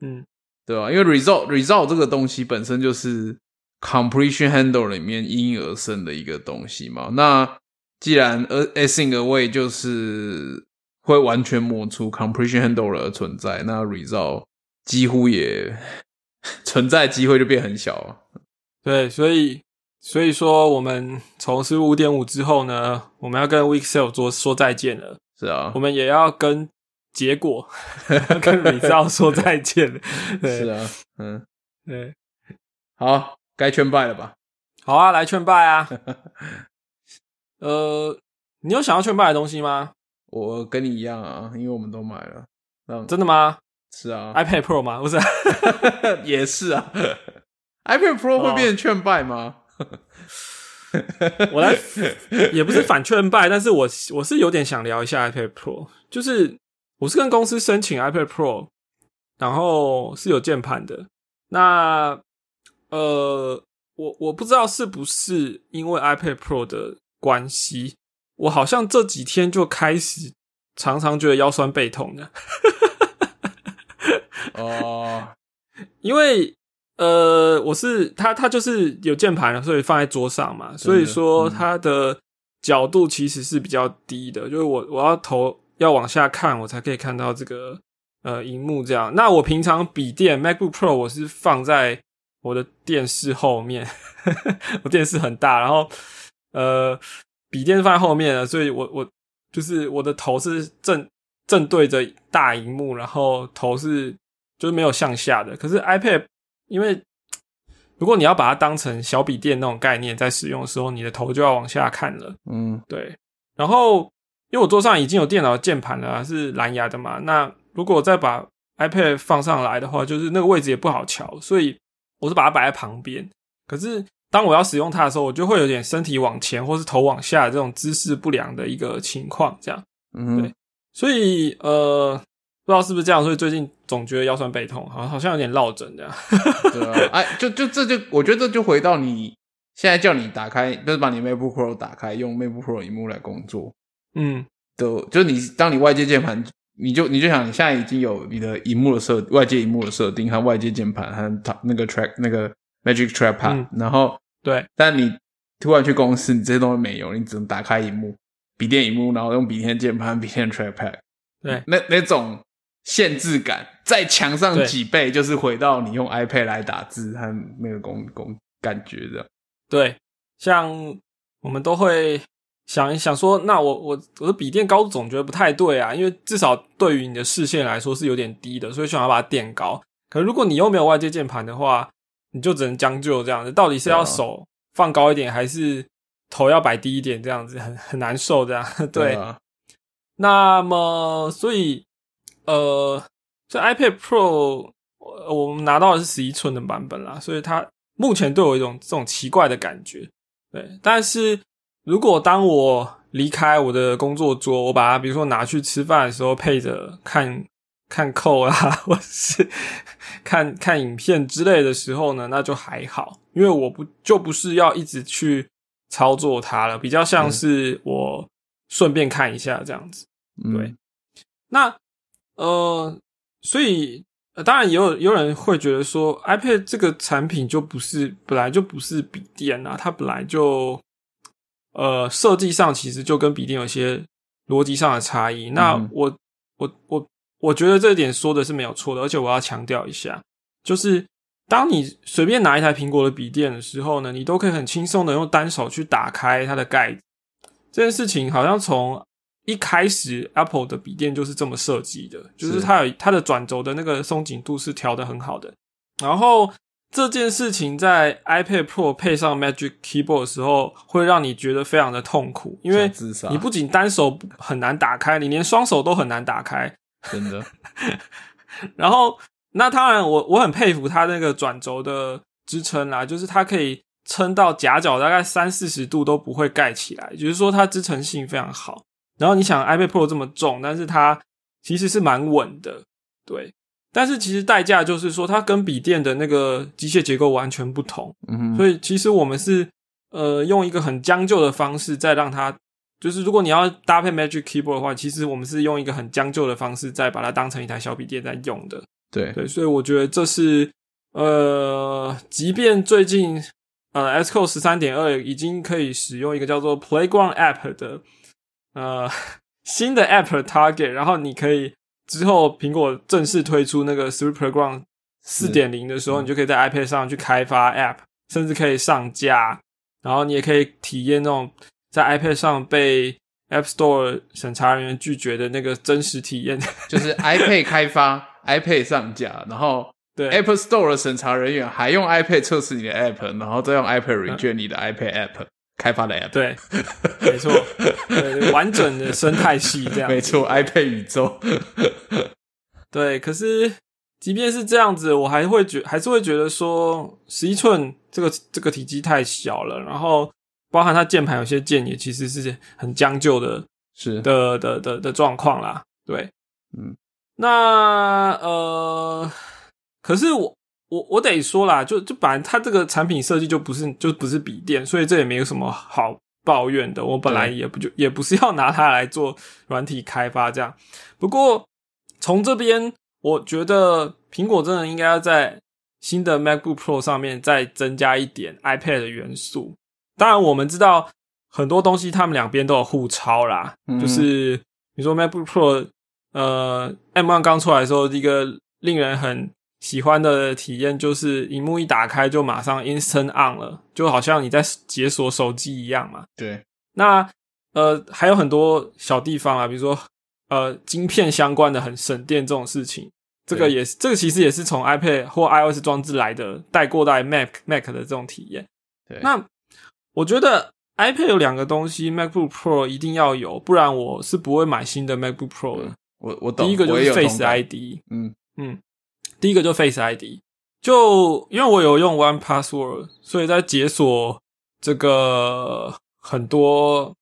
嗯，对吧？因为 result result 这个东西本身就是 completion handle 里面因而生的一个东西嘛。那既然呃 async await 就是会完全抹除 completion handle 的存在，那 result 几乎也 存在机会就变很小了。对，所以所以说我们从十五点五之后呢，我们要跟 week sale 说说再见了，是啊我，们也要跟结果 跟 result 说再见了，是啊，嗯，对，好，该劝败了吧？好啊，来劝败啊，呃，你有想要劝败的东西吗？我跟你一样啊，因为我们都买了。嗯真的吗是啊，？iPad Pro 吗？不是啊，也是啊。iPad Pro 会变成劝败吗？我来也不是反劝败，但是我我是有点想聊一下 iPad Pro，就是我是跟公司申请 iPad Pro，然后是有键盘的。那呃，我我不知道是不是因为 iPad Pro 的关系，我好像这几天就开始常常觉得腰酸背痛的，哦，因为呃，我是它它就是有键盘了，所以放在桌上嘛，所以说嗯它的角度其实是比较低的，就是我我要头要往下看，我才可以看到这个呃荧幕这样。那我平常笔电 MacBook Pro 我是放在我的电视后面，我电视很大，然后呃笔电放在后面了，所以我我就是我的头是正正对着大荧幕，然后头是就是没有向下的。可是 iPad 因为如果你要把它当成小笔电那种概念在使用的时候，你的头就要往下看了。嗯，对。然后因为我桌上已经有电脑键盘了，是蓝牙的嘛，那如果再把 iPad 放上来的话，就是那个位置也不好瞧，所以我是把它摆在旁边。可是当我要使用它的时候，我就会有点身体往前或是头往下这种姿势不良的一个情况，这样。嗯，对所以呃，不知道是不是这样，所以最近总觉得腰酸背痛，好像好像有点落枕这样。对啊，哎，就就这就我觉得这就回到你现在叫你打开，就是把你 MacBook Pro 打开，用 MacBook Pro 屏幕来工作嗯。都，就是你当你外接键盘，你就你就想你现在已经有你的荧幕的设外接荧幕的设定和外接键盘和它那个 track 那个 Magic Trackpad，、嗯。然后对。但你突然去公司，你这些东西没有，你只能打开荧幕，笔电荧幕，然后用笔电键盘、笔电 trackpad，对。那那种限制感再强上几倍，就是回到你用 iPad 来打字和那个工工感觉的。对，像我们都会想一想说，那我我我的笔垫高度总觉得不太对啊，因为至少对于你的视线来说是有点低的，所以想要把它垫高。可是如果你又没有外接键盘的话，你就只能将就这样子。到底是要手放高一点，还是头要摆低一点？这样子很很难受。这样 对。啊，那么，所以呃，这 iPad Pro 呃我们拿到的是十一寸的版本啦，所以它目前对我有一种这种奇怪的感觉。对，但是如果当我离开我的工作桌，我把它比如说拿去吃饭的时候，配着看看扣啊，或者是 看看影片之类的时候呢，那就还好，因为我不就不是要一直去操作它了，比较像是我顺便看一下这样子。嗯对，那呃，所以、呃当然也有有人会觉得说，iPad 这个产品就不是本来就不是笔电啊，它本来就呃设计上其实就跟笔电有些逻辑上的差异。那嗯我我我我觉得这一点说的是没有错的，而且我要强调一下，就是当你随便拿一台苹果的笔电的时候呢，你都可以很轻松的用单手去打开它的盖子。这件事情好像从一开始 Apple 的笔电就是这么设计的，就是是它有它的转轴的那个松紧度是调的很好的。然后这件事情在 iPad Pro 配上 Magic Keyboard 的时候，会让你觉得非常的痛苦，因为你不仅单手很难打开，你连双手都很难打开。真的，然后，那当然我，我很佩服它那个转轴的支撑啦，就是它可以撑到夹角大概三四十度都不会盖起来，就是说它支撑性非常好。然后你想 iPad Pro 这么重，但是它其实是蛮稳的，对。但是其实代价就是说，它跟笔电的那个机械结构完全不同，嗯哼，所以其实我们是呃用一个很将就的方式，再让它就是如果你要搭配 Magic Keyboard 的话，其实我们是用一个很将就的方式，再把它当成一台小笔电在用的。对，对，所以我觉得这是呃，即便最近呃 Xcode 十三点二已经可以使用一个叫做 Playground App 的呃 新的 App Target，然后你可以之后苹果正式推出那个 Swift Playground 四点零的时候，你就可以在 iPad 上去开发 App，甚至可以上架，然后你也可以体验那种在 iPad 上被 App Store 审查人员拒绝的那个真实体验。就是 iPad 开发，iPad 上架，然后对。Apple Store 的审查人员还用 iPad 测试你的 App，然后再用 iPad reject 你的 iPad App 开发的 App。对，没错，对完整的生态系这样。没错，iPad 宇宙。对，可是即便是这样子，我还会觉还是会觉得说，十一寸这个这个体积太小了，然后包含它键盘有些键也其实是很将就的是的的的的状况啦。对，嗯，那呃，可是我我我得说啦，就就本来它这个产品设计就不是就不是笔电，所以这也没有什么好抱怨的。我本来也不就也不是要拿它来做软体开发这样。不过从这边，我觉得苹果真的应该要在新的 MacBook Pro 上面再增加一点 iPad 的元素。当然，我们知道很多东西他们两边都有互抄啦，嗯就是你说 MacBook Pro，呃，M1 刚出来的时候，一个令人很喜欢的体验就是，荧幕一打开就马上 Instant On 了，就好像你在解锁手机一样嘛。对，那呃，还有很多小地方啊，比如说呃，晶片相关的很省电这种事情，这个也是，这个其实也是从 iPad 或 iOS 装置来的，带过来 Mac Mac 的这种体验。对，那我觉得 iPad 有两个东西，MacBook Pro 一定要有，不然我是不会买新的 MacBook Pro 的。我我懂，第一个就是 Face ID，嗯。嗯，第一个就 Face ID，就因为我有用 One Password，所以在解锁这个很多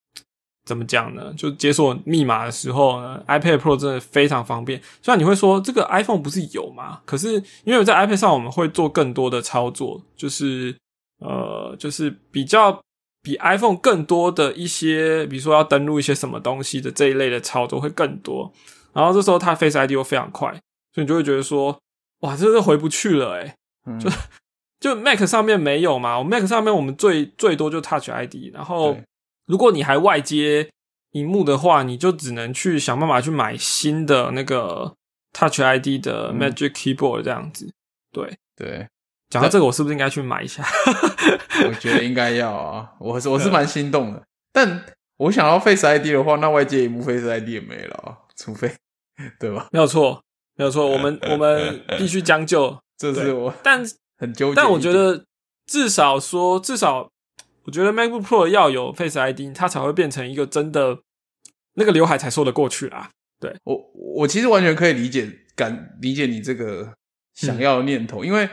怎么讲呢？就解锁密码的时候呢，iPad Pro 真的非常方便。虽然你会说这个 iPhone 不是有吗？可是因为在 iPad 上我们会做更多的操作，就是呃，就是比较比 iPhone 更多的一些，比如说要登录一些什么东西的这一类的操作会更多。然后这时候它 Face ID 又非常快，所以你就会觉得说，哇，这是回不去了诶、嗯就就 Mac 上面没有嘛，我 Mac 上面我们最最多就 Touch ID，然后如果你还外接荧幕的话，你就只能去想办法去买新的那个 Touch ID 的嗯 Magic Keyboard 这样子。对，对，讲到这个，我是不是应该去买一下？我觉得应该要啊，我是我是蛮心动的。但我想要 Face ID 的话，那外接荧幕 Face ID 也没了啊，除非对吧？没有错，没有错，我们我们必须将就。这是我但很纠结。但我觉得至少说，至少我觉得 MacBook Pro 要有 Face ID，它才会变成一个真的那个刘海才说得过去啦。对我我其实完全可以理解感理解你这个想要的念头，因为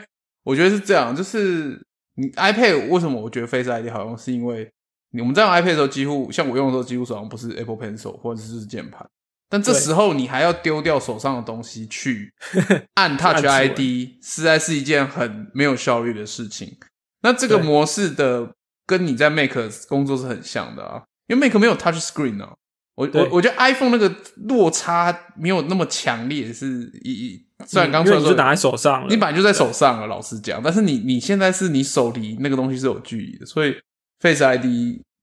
我觉得是这样，就是你 iPad 为什么我觉得 Face ID 好用，是因为我们在用 iPad 的时候，几乎像我用的时候，几乎手上不是 Apple Pencil 或者是键盘，但这时候你还要丢掉手上的东西去 按 Touch ID，实在是一件很没有效率的事情。那这个模式的跟你在 Make 工作是很像的啊，因为 Make 没有 Touch Screen 啊。我我我觉得 iPhone 那个落差没有那么强烈，是一一虽然刚出来的时候因为你就拿在手上了，你本来就在手上了，老实讲，但是你你现在是你手离那个东西是有距离的，所以 Face ID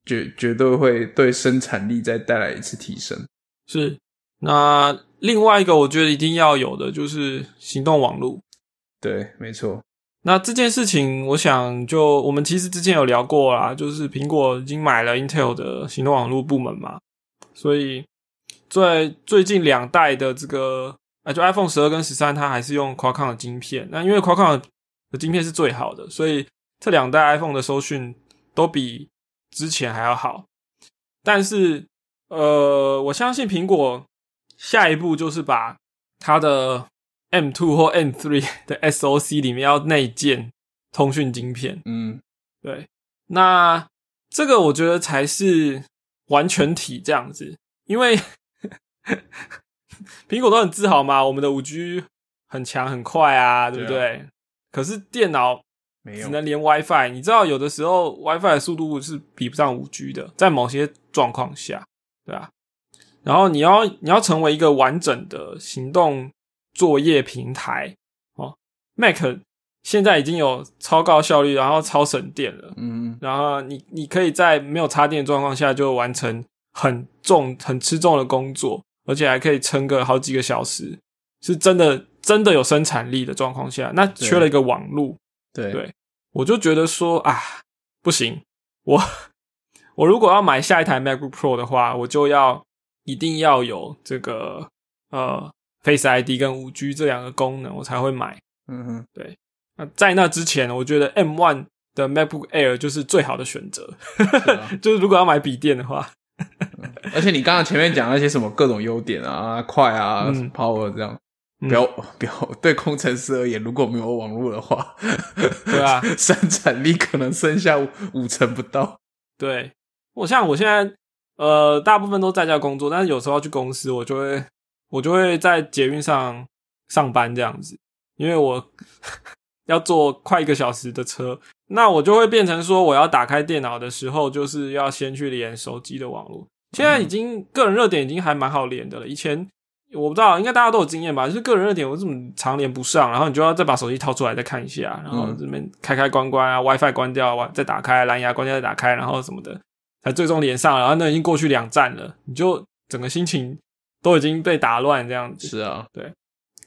绝绝对会对生产力再带来一次提升。是。那另外一个我觉得一定要有的就是行动网络。对，没错，那这件事情，我想就我们其实之前有聊过啦，就是苹果已经买了 Intel 的行动网络部门嘛，所以最最近两代的这个，啊，就 iPhone 十二跟十三，它还是用 Qualcomm 的晶片。那因为 Qualcomm 的晶片是最好的，所以这两代 iPhone 的收讯都比之前还要好。但是，呃，我相信苹果下一步就是把它的 M two 或 M three 的 SOC 里面要内建通讯晶片。嗯，对，那这个我觉得才是完全体这样子，因为 苹果都很自豪嘛，我们的五 G 很强很快啊，对不对？对可是电脑，只能连 WiFi，你知道有的时候 WiFi 的速度是比不上五 G 的，在某些状况下，对吧、然后你要你要成为一个完整的行动作业平台哦，Mac 现在已经有超高效率，然后超省电了，嗯，然后你你可以在没有插电的状况下就完成很重很吃重的工作，而且还可以撑个好几个小时，是真的真的有生产力的状况下，那缺了一个网路，对。对。我就觉得说啊，不行，我我如果要买下一台 MacBook Pro 的话，我就要一定要有这个呃 Face ID 跟五 G 这两个功能，我才会买。嗯哼，对。那在那之前，我觉得 M One 的 MacBook Air 就是最好的选择。是啊。就是如果要买笔电的话，而且你刚刚前面讲那些什么各种优点啊，快啊、嗯。p o w e r 这样，嗯。不要不要对工程师而言，如果没有网络的话，对啊，生产力可能剩下五五成不到。对。我像我现在呃，大部分都在家工作，但是有时候要去公司，我就会我就会在捷运上上班这样子，因为我 要坐快一个小时的车，那我就会变成说，我要打开电脑的时候，就是要先去连手机的网络。现在已经个人热点已经还蛮好连的了，以前我不知道，应该大家都有经验吧？就是个人热点我怎么常连不上，然后你就要再把手机掏出来再看一下，然后这边开开关关啊，WiFi 关掉啊，再打开蓝牙关掉再打开，然后什么的，才最终连上，然后那已经过去两站了，你就整个心情都已经被打乱这样子。是啊，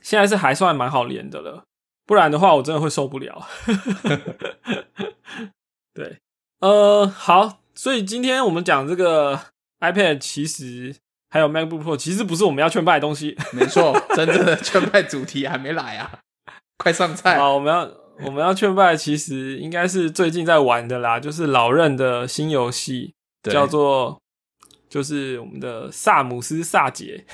现在是还算蛮好连的了，不然的话我真的会受不了。对，呃，好，所以今天我们讲这个 iPad，其实还有 MacBook Pro，其实不是我们要劝败的东西。没错，真正的劝败主题还没来啊，快上菜！好，我们要我们要劝败，其实应该是最近在玩的啦，就是老任的新游戏，叫做就是我们的萨姆斯萨杰，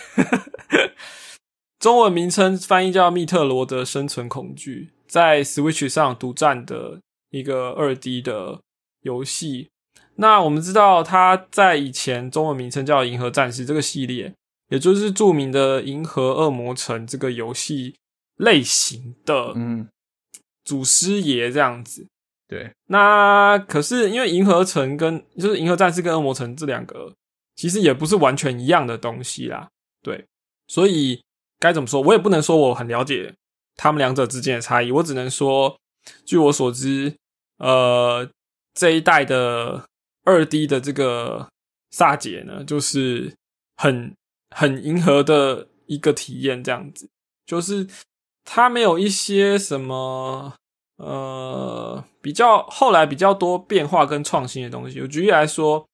中文名称翻译叫密特罗的生存恐惧，在 Switch 上独占的一个二 D 的游戏。那我们知道，它在以前中文名称叫《银河战士》这个系列，也就是著名的《银河恶魔城》这个游戏类型的嗯祖师爷这样子。对，那可是因为《银河城》跟就是《银河战士》跟《恶魔城》这两个，其实也不是完全一样的东西啦。对，所以该怎么说，我也不能说我很了解他们两者之间的差异，我只能说，据我所知，呃，这一代的。二 D 的这个萨姐呢，就是很很银河的一个体验，这样子，就是它没有一些什么呃比较后来比较多变化跟创新的东西。我举例来说，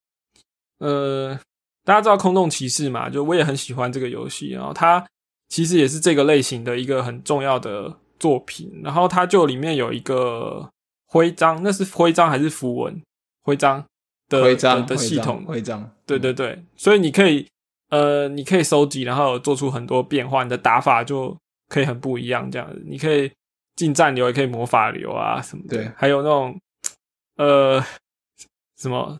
呃，大家知道空洞骑士嘛？就我也很喜欢这个游戏，然后它其实也是这个类型的一个很重要的作品。然后它就里面有一个徽章，那是徽章还是符文？徽章的。徽章的系统，徽章，对对对，所以你可以，呃，你可以收集，然后做出很多变化，你的打法就可以很不一样。这样子，你可以近战流，也可以魔法流啊什么的。对，还有那种，呃，什么，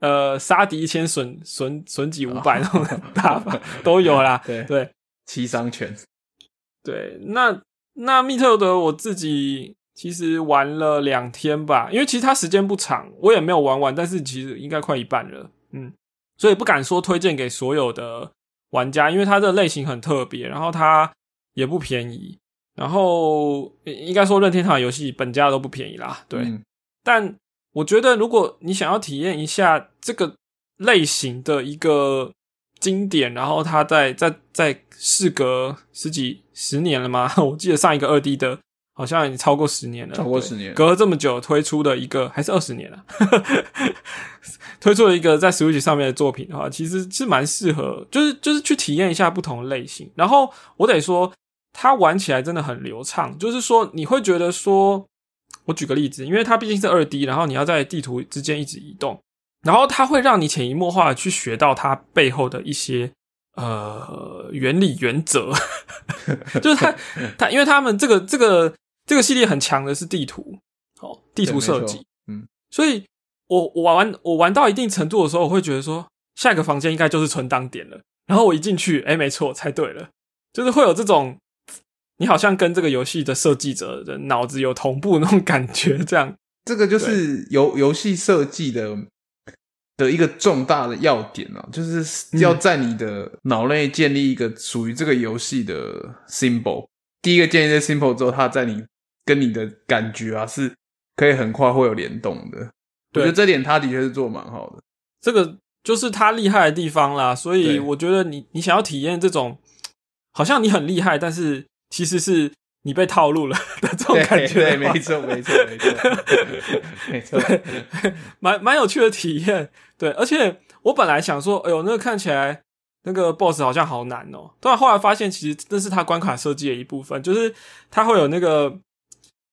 呃，杀敌一千损损损己五百那种打法都有啦。对对，七伤拳。对，那那密特德我自己。其实玩了两天吧，因为其实它时间不长，我也没有玩完，但是其实应该快一半了，嗯，所以不敢说推荐给所有的玩家，因为它的类型很特别，然后它也不便宜，然后应该说任天堂游戏本家都不便宜啦，对。但我觉得如果你想要体验一下这个类型的一个经典，然后它在在在事隔十几十年了吗？我记得上一个二 D 的。好像已经超过十年了，超过十年，隔了这么久推出的一个还是二十年了，推出了一个在 Switch 上面的作品的话，其实是蛮适合，就是就是去体验一下不同类型。然后我得说，它玩起来真的很流畅，就是说你会觉得说，我举个例子，因为它毕竟是二 D，然后你要在地图之间一直移动，然后它会让你潜移默化的去学到它背后的一些。呃，原理原则 就是它 它，因为他们这个这个这个系列很强的是地图，哦，地图设计，嗯，所以我我玩我玩到一定程度的时候，我会觉得说下一个房间应该就是存档点了。然后我一进去，哎，没错，猜对了，就是会有这种你好像跟这个游戏的设计者的脑子有同步那种感觉，这样，这个就是游游戏设计的。的一个重大的要点啊，就是要在你的脑内建立一个属于这个游戏的 symbol。第一个建立这 symbol 之后，它在你跟你的感觉啊，是可以很快会有联动的。我觉得这点他的确是做蛮好的，这个就是他厉害的地方啦。所以我觉得你你想要体验这种，好像你很厉害，但是其实是。你被套路了的这种感觉，对，没错，没错，没错，没错，蛮蛮有趣的体验。对，而且我本来想说，哎呦，那个看起来那个 BOSS 好像好难哦。但后来发现，其实那是他关卡设计的一部分，就是他会有那个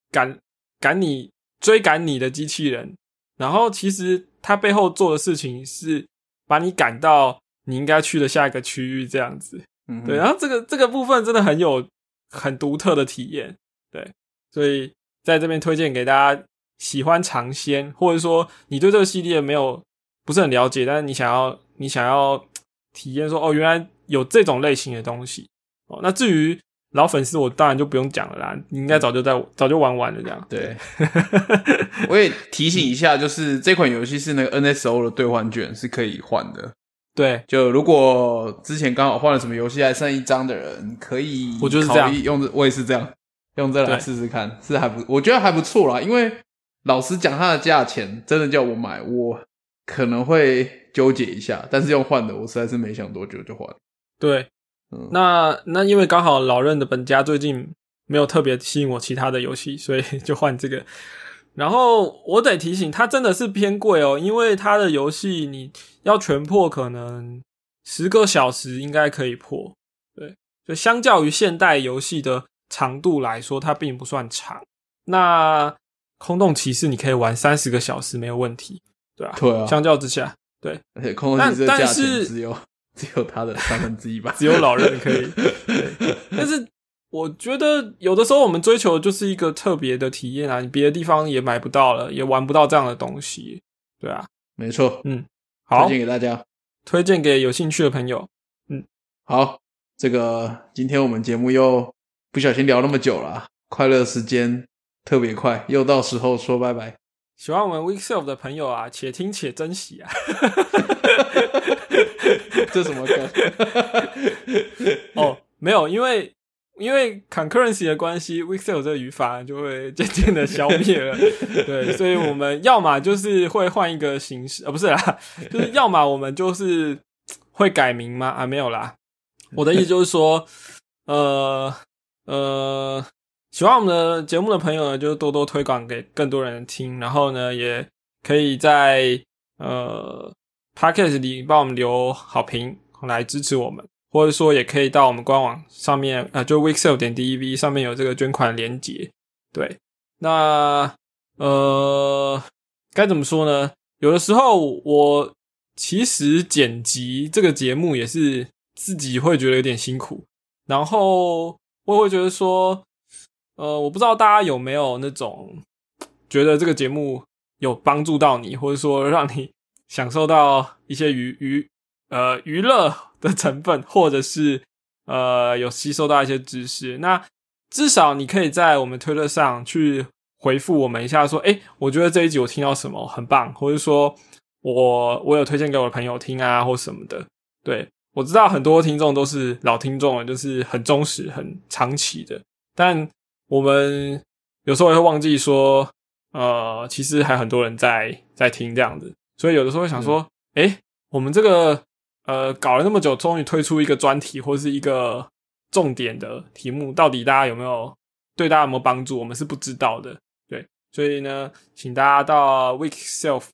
赶赶你追赶你的机器人，然后其实他背后做的事情是把你赶到你应该去的下一个区域，这样子。嗯，对，然后这个这个部分真的很有。很独特的体验，对，所以在这边推荐给大家喜欢尝鲜，或者说你对这个系列没有不是很了解，但是你想要你想要体验说哦，原来有这种类型的东西哦。那至于老粉丝，我当然就不用讲了啦，你应该早就在早就玩完了这样。对，我也 提醒一下，就是这款游戏是那个 NSO 的兑换券是可以换的。对，就如果之前刚好换了什么游戏还剩一张的人，可以我就是这样用，我也是这样用这来试试看，是还不我觉得还不错啦。因为老实讲，它的价钱真的叫我买，我可能会纠结一下。但是用换的，我实在是没想多久就换。对，那那因为刚好老任的本家最近没有特别吸引我其他的游戏，所以 就换这个。然后我得提醒，它真的是偏贵哦，因为它的游戏你要全破可能十个小时应该可以破。对，就相较于现代游戏的长度来说，它并不算长。那空洞骑士你可以玩三十个小时没有问题，对吧、对啊，相较之下，对，而且空洞骑士的价钱只有 只有它的三分之一吧，只有老人可以。对，但是我觉得有的时候我们追求的就是一个特别的体验啊，你别的地方也买不到了，也玩不到这样的东西，对啊。没错，嗯好推，荐给大家。推荐给有兴趣的朋友。嗯好，这个今天我们节目又不小心聊那么久了啊，快乐时间特别快，又到时候说拜拜。喜欢我们 Week Self 的朋友啊，且听且珍惜啊！这什么歌？哦，没有，因为因为 concurrency 的关系 Self 这个语法就会渐渐的消灭了。对，所以我们要么就是会换一个形式，呃，不是啦，就是要么我们就是会改名吗？啊，没有啦。我的意思就是说，呃呃，喜欢我们的节目的朋友呢，就多多推广给更多人听，然后呢，也可以在呃 podcast 里帮我们留好评来支持我们，或者说也可以到我们官网上面，呃，就 weeksel 点 dev 上面有这个捐款连结。对，那呃，该怎么说呢？有的时候我其实剪辑这个节目也是自己会觉得有点辛苦，然后我也会觉得说，呃，我不知道大家有没有那种觉得这个节目有帮助到你，或者说让你享受到一些娱娱呃娱乐的成分，或者是呃有吸收到一些知识。那至少你可以在我们推特上去回复我们一下，说，诶，我觉得这一集我听到什么很棒，或者说我我有推荐给我的朋友听啊，或什么的。对我知道很多听众都是老听众了，就是很忠实、很长期的，但我们有时候也会忘记说，呃，其实还很多人在在听这样子，所以有的时候会想说，诶、我们这个呃搞了那么久，终于推出一个专题或是一个重点的题目，到底大家有没有对大家有没有帮助？我们是不知道的。对，所以呢，请大家到 Week Self，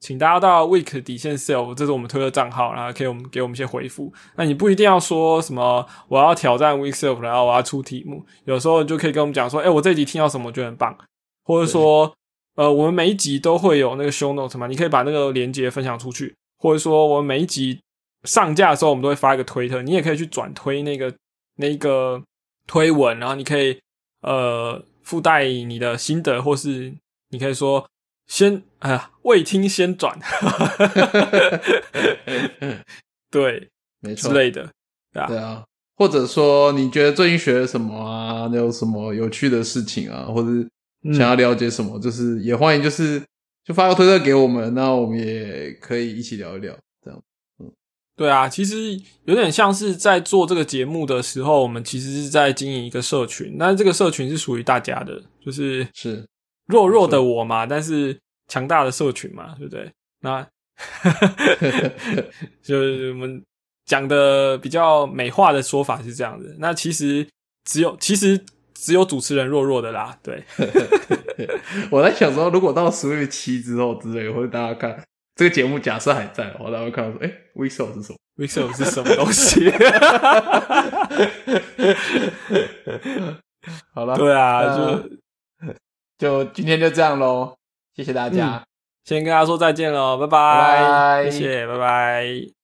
请大家到 Week 底线 Self，这是我们推的账号，然后可以我们给我们一些回复。那你不一定要说什么我要挑战 Week Self，然后我要出题目，有时候就可以跟我们讲说，哎、我这一集听到什么，我觉得很棒，或者说，呃，我们每一集都会有那个 show notes 嘛，你可以把那个链接分享出去，或者说我们每一集上架的时候，我们都会发一个推特，你也可以去转推那个那个推文，然后你可以呃附带你的心得，或是你可以说先啊、未听先转，对没错之，类的，对啊，对啊。或者说，你觉得最近学了什么啊？有什么有趣的事情啊？或者嗯想要了解什么？就是也欢迎，就是就发个推特给我们，那我们也可以一起聊一聊。这样，嗯对啊，其实有点像是在做这个节目的时候，我们其实是在经营一个社群，那这个社群是属于大家的，就是是弱弱的我嘛，但是强大的社群嘛，对不对？那 就是我们讲的比较美化的说法是这样的。那其实只有其实只有主持人弱弱的啦，对，我在想说，如果到 Switch 七之后之类，或者大家看这个节目，假设还在的话，大家会看到说，哎、w i s o 是什么？Mixer 是什么东西？好了，对啊，呃就就今天就这样喽，谢谢大家。先跟大家说再见喽，拜拜拜谢谢，拜拜。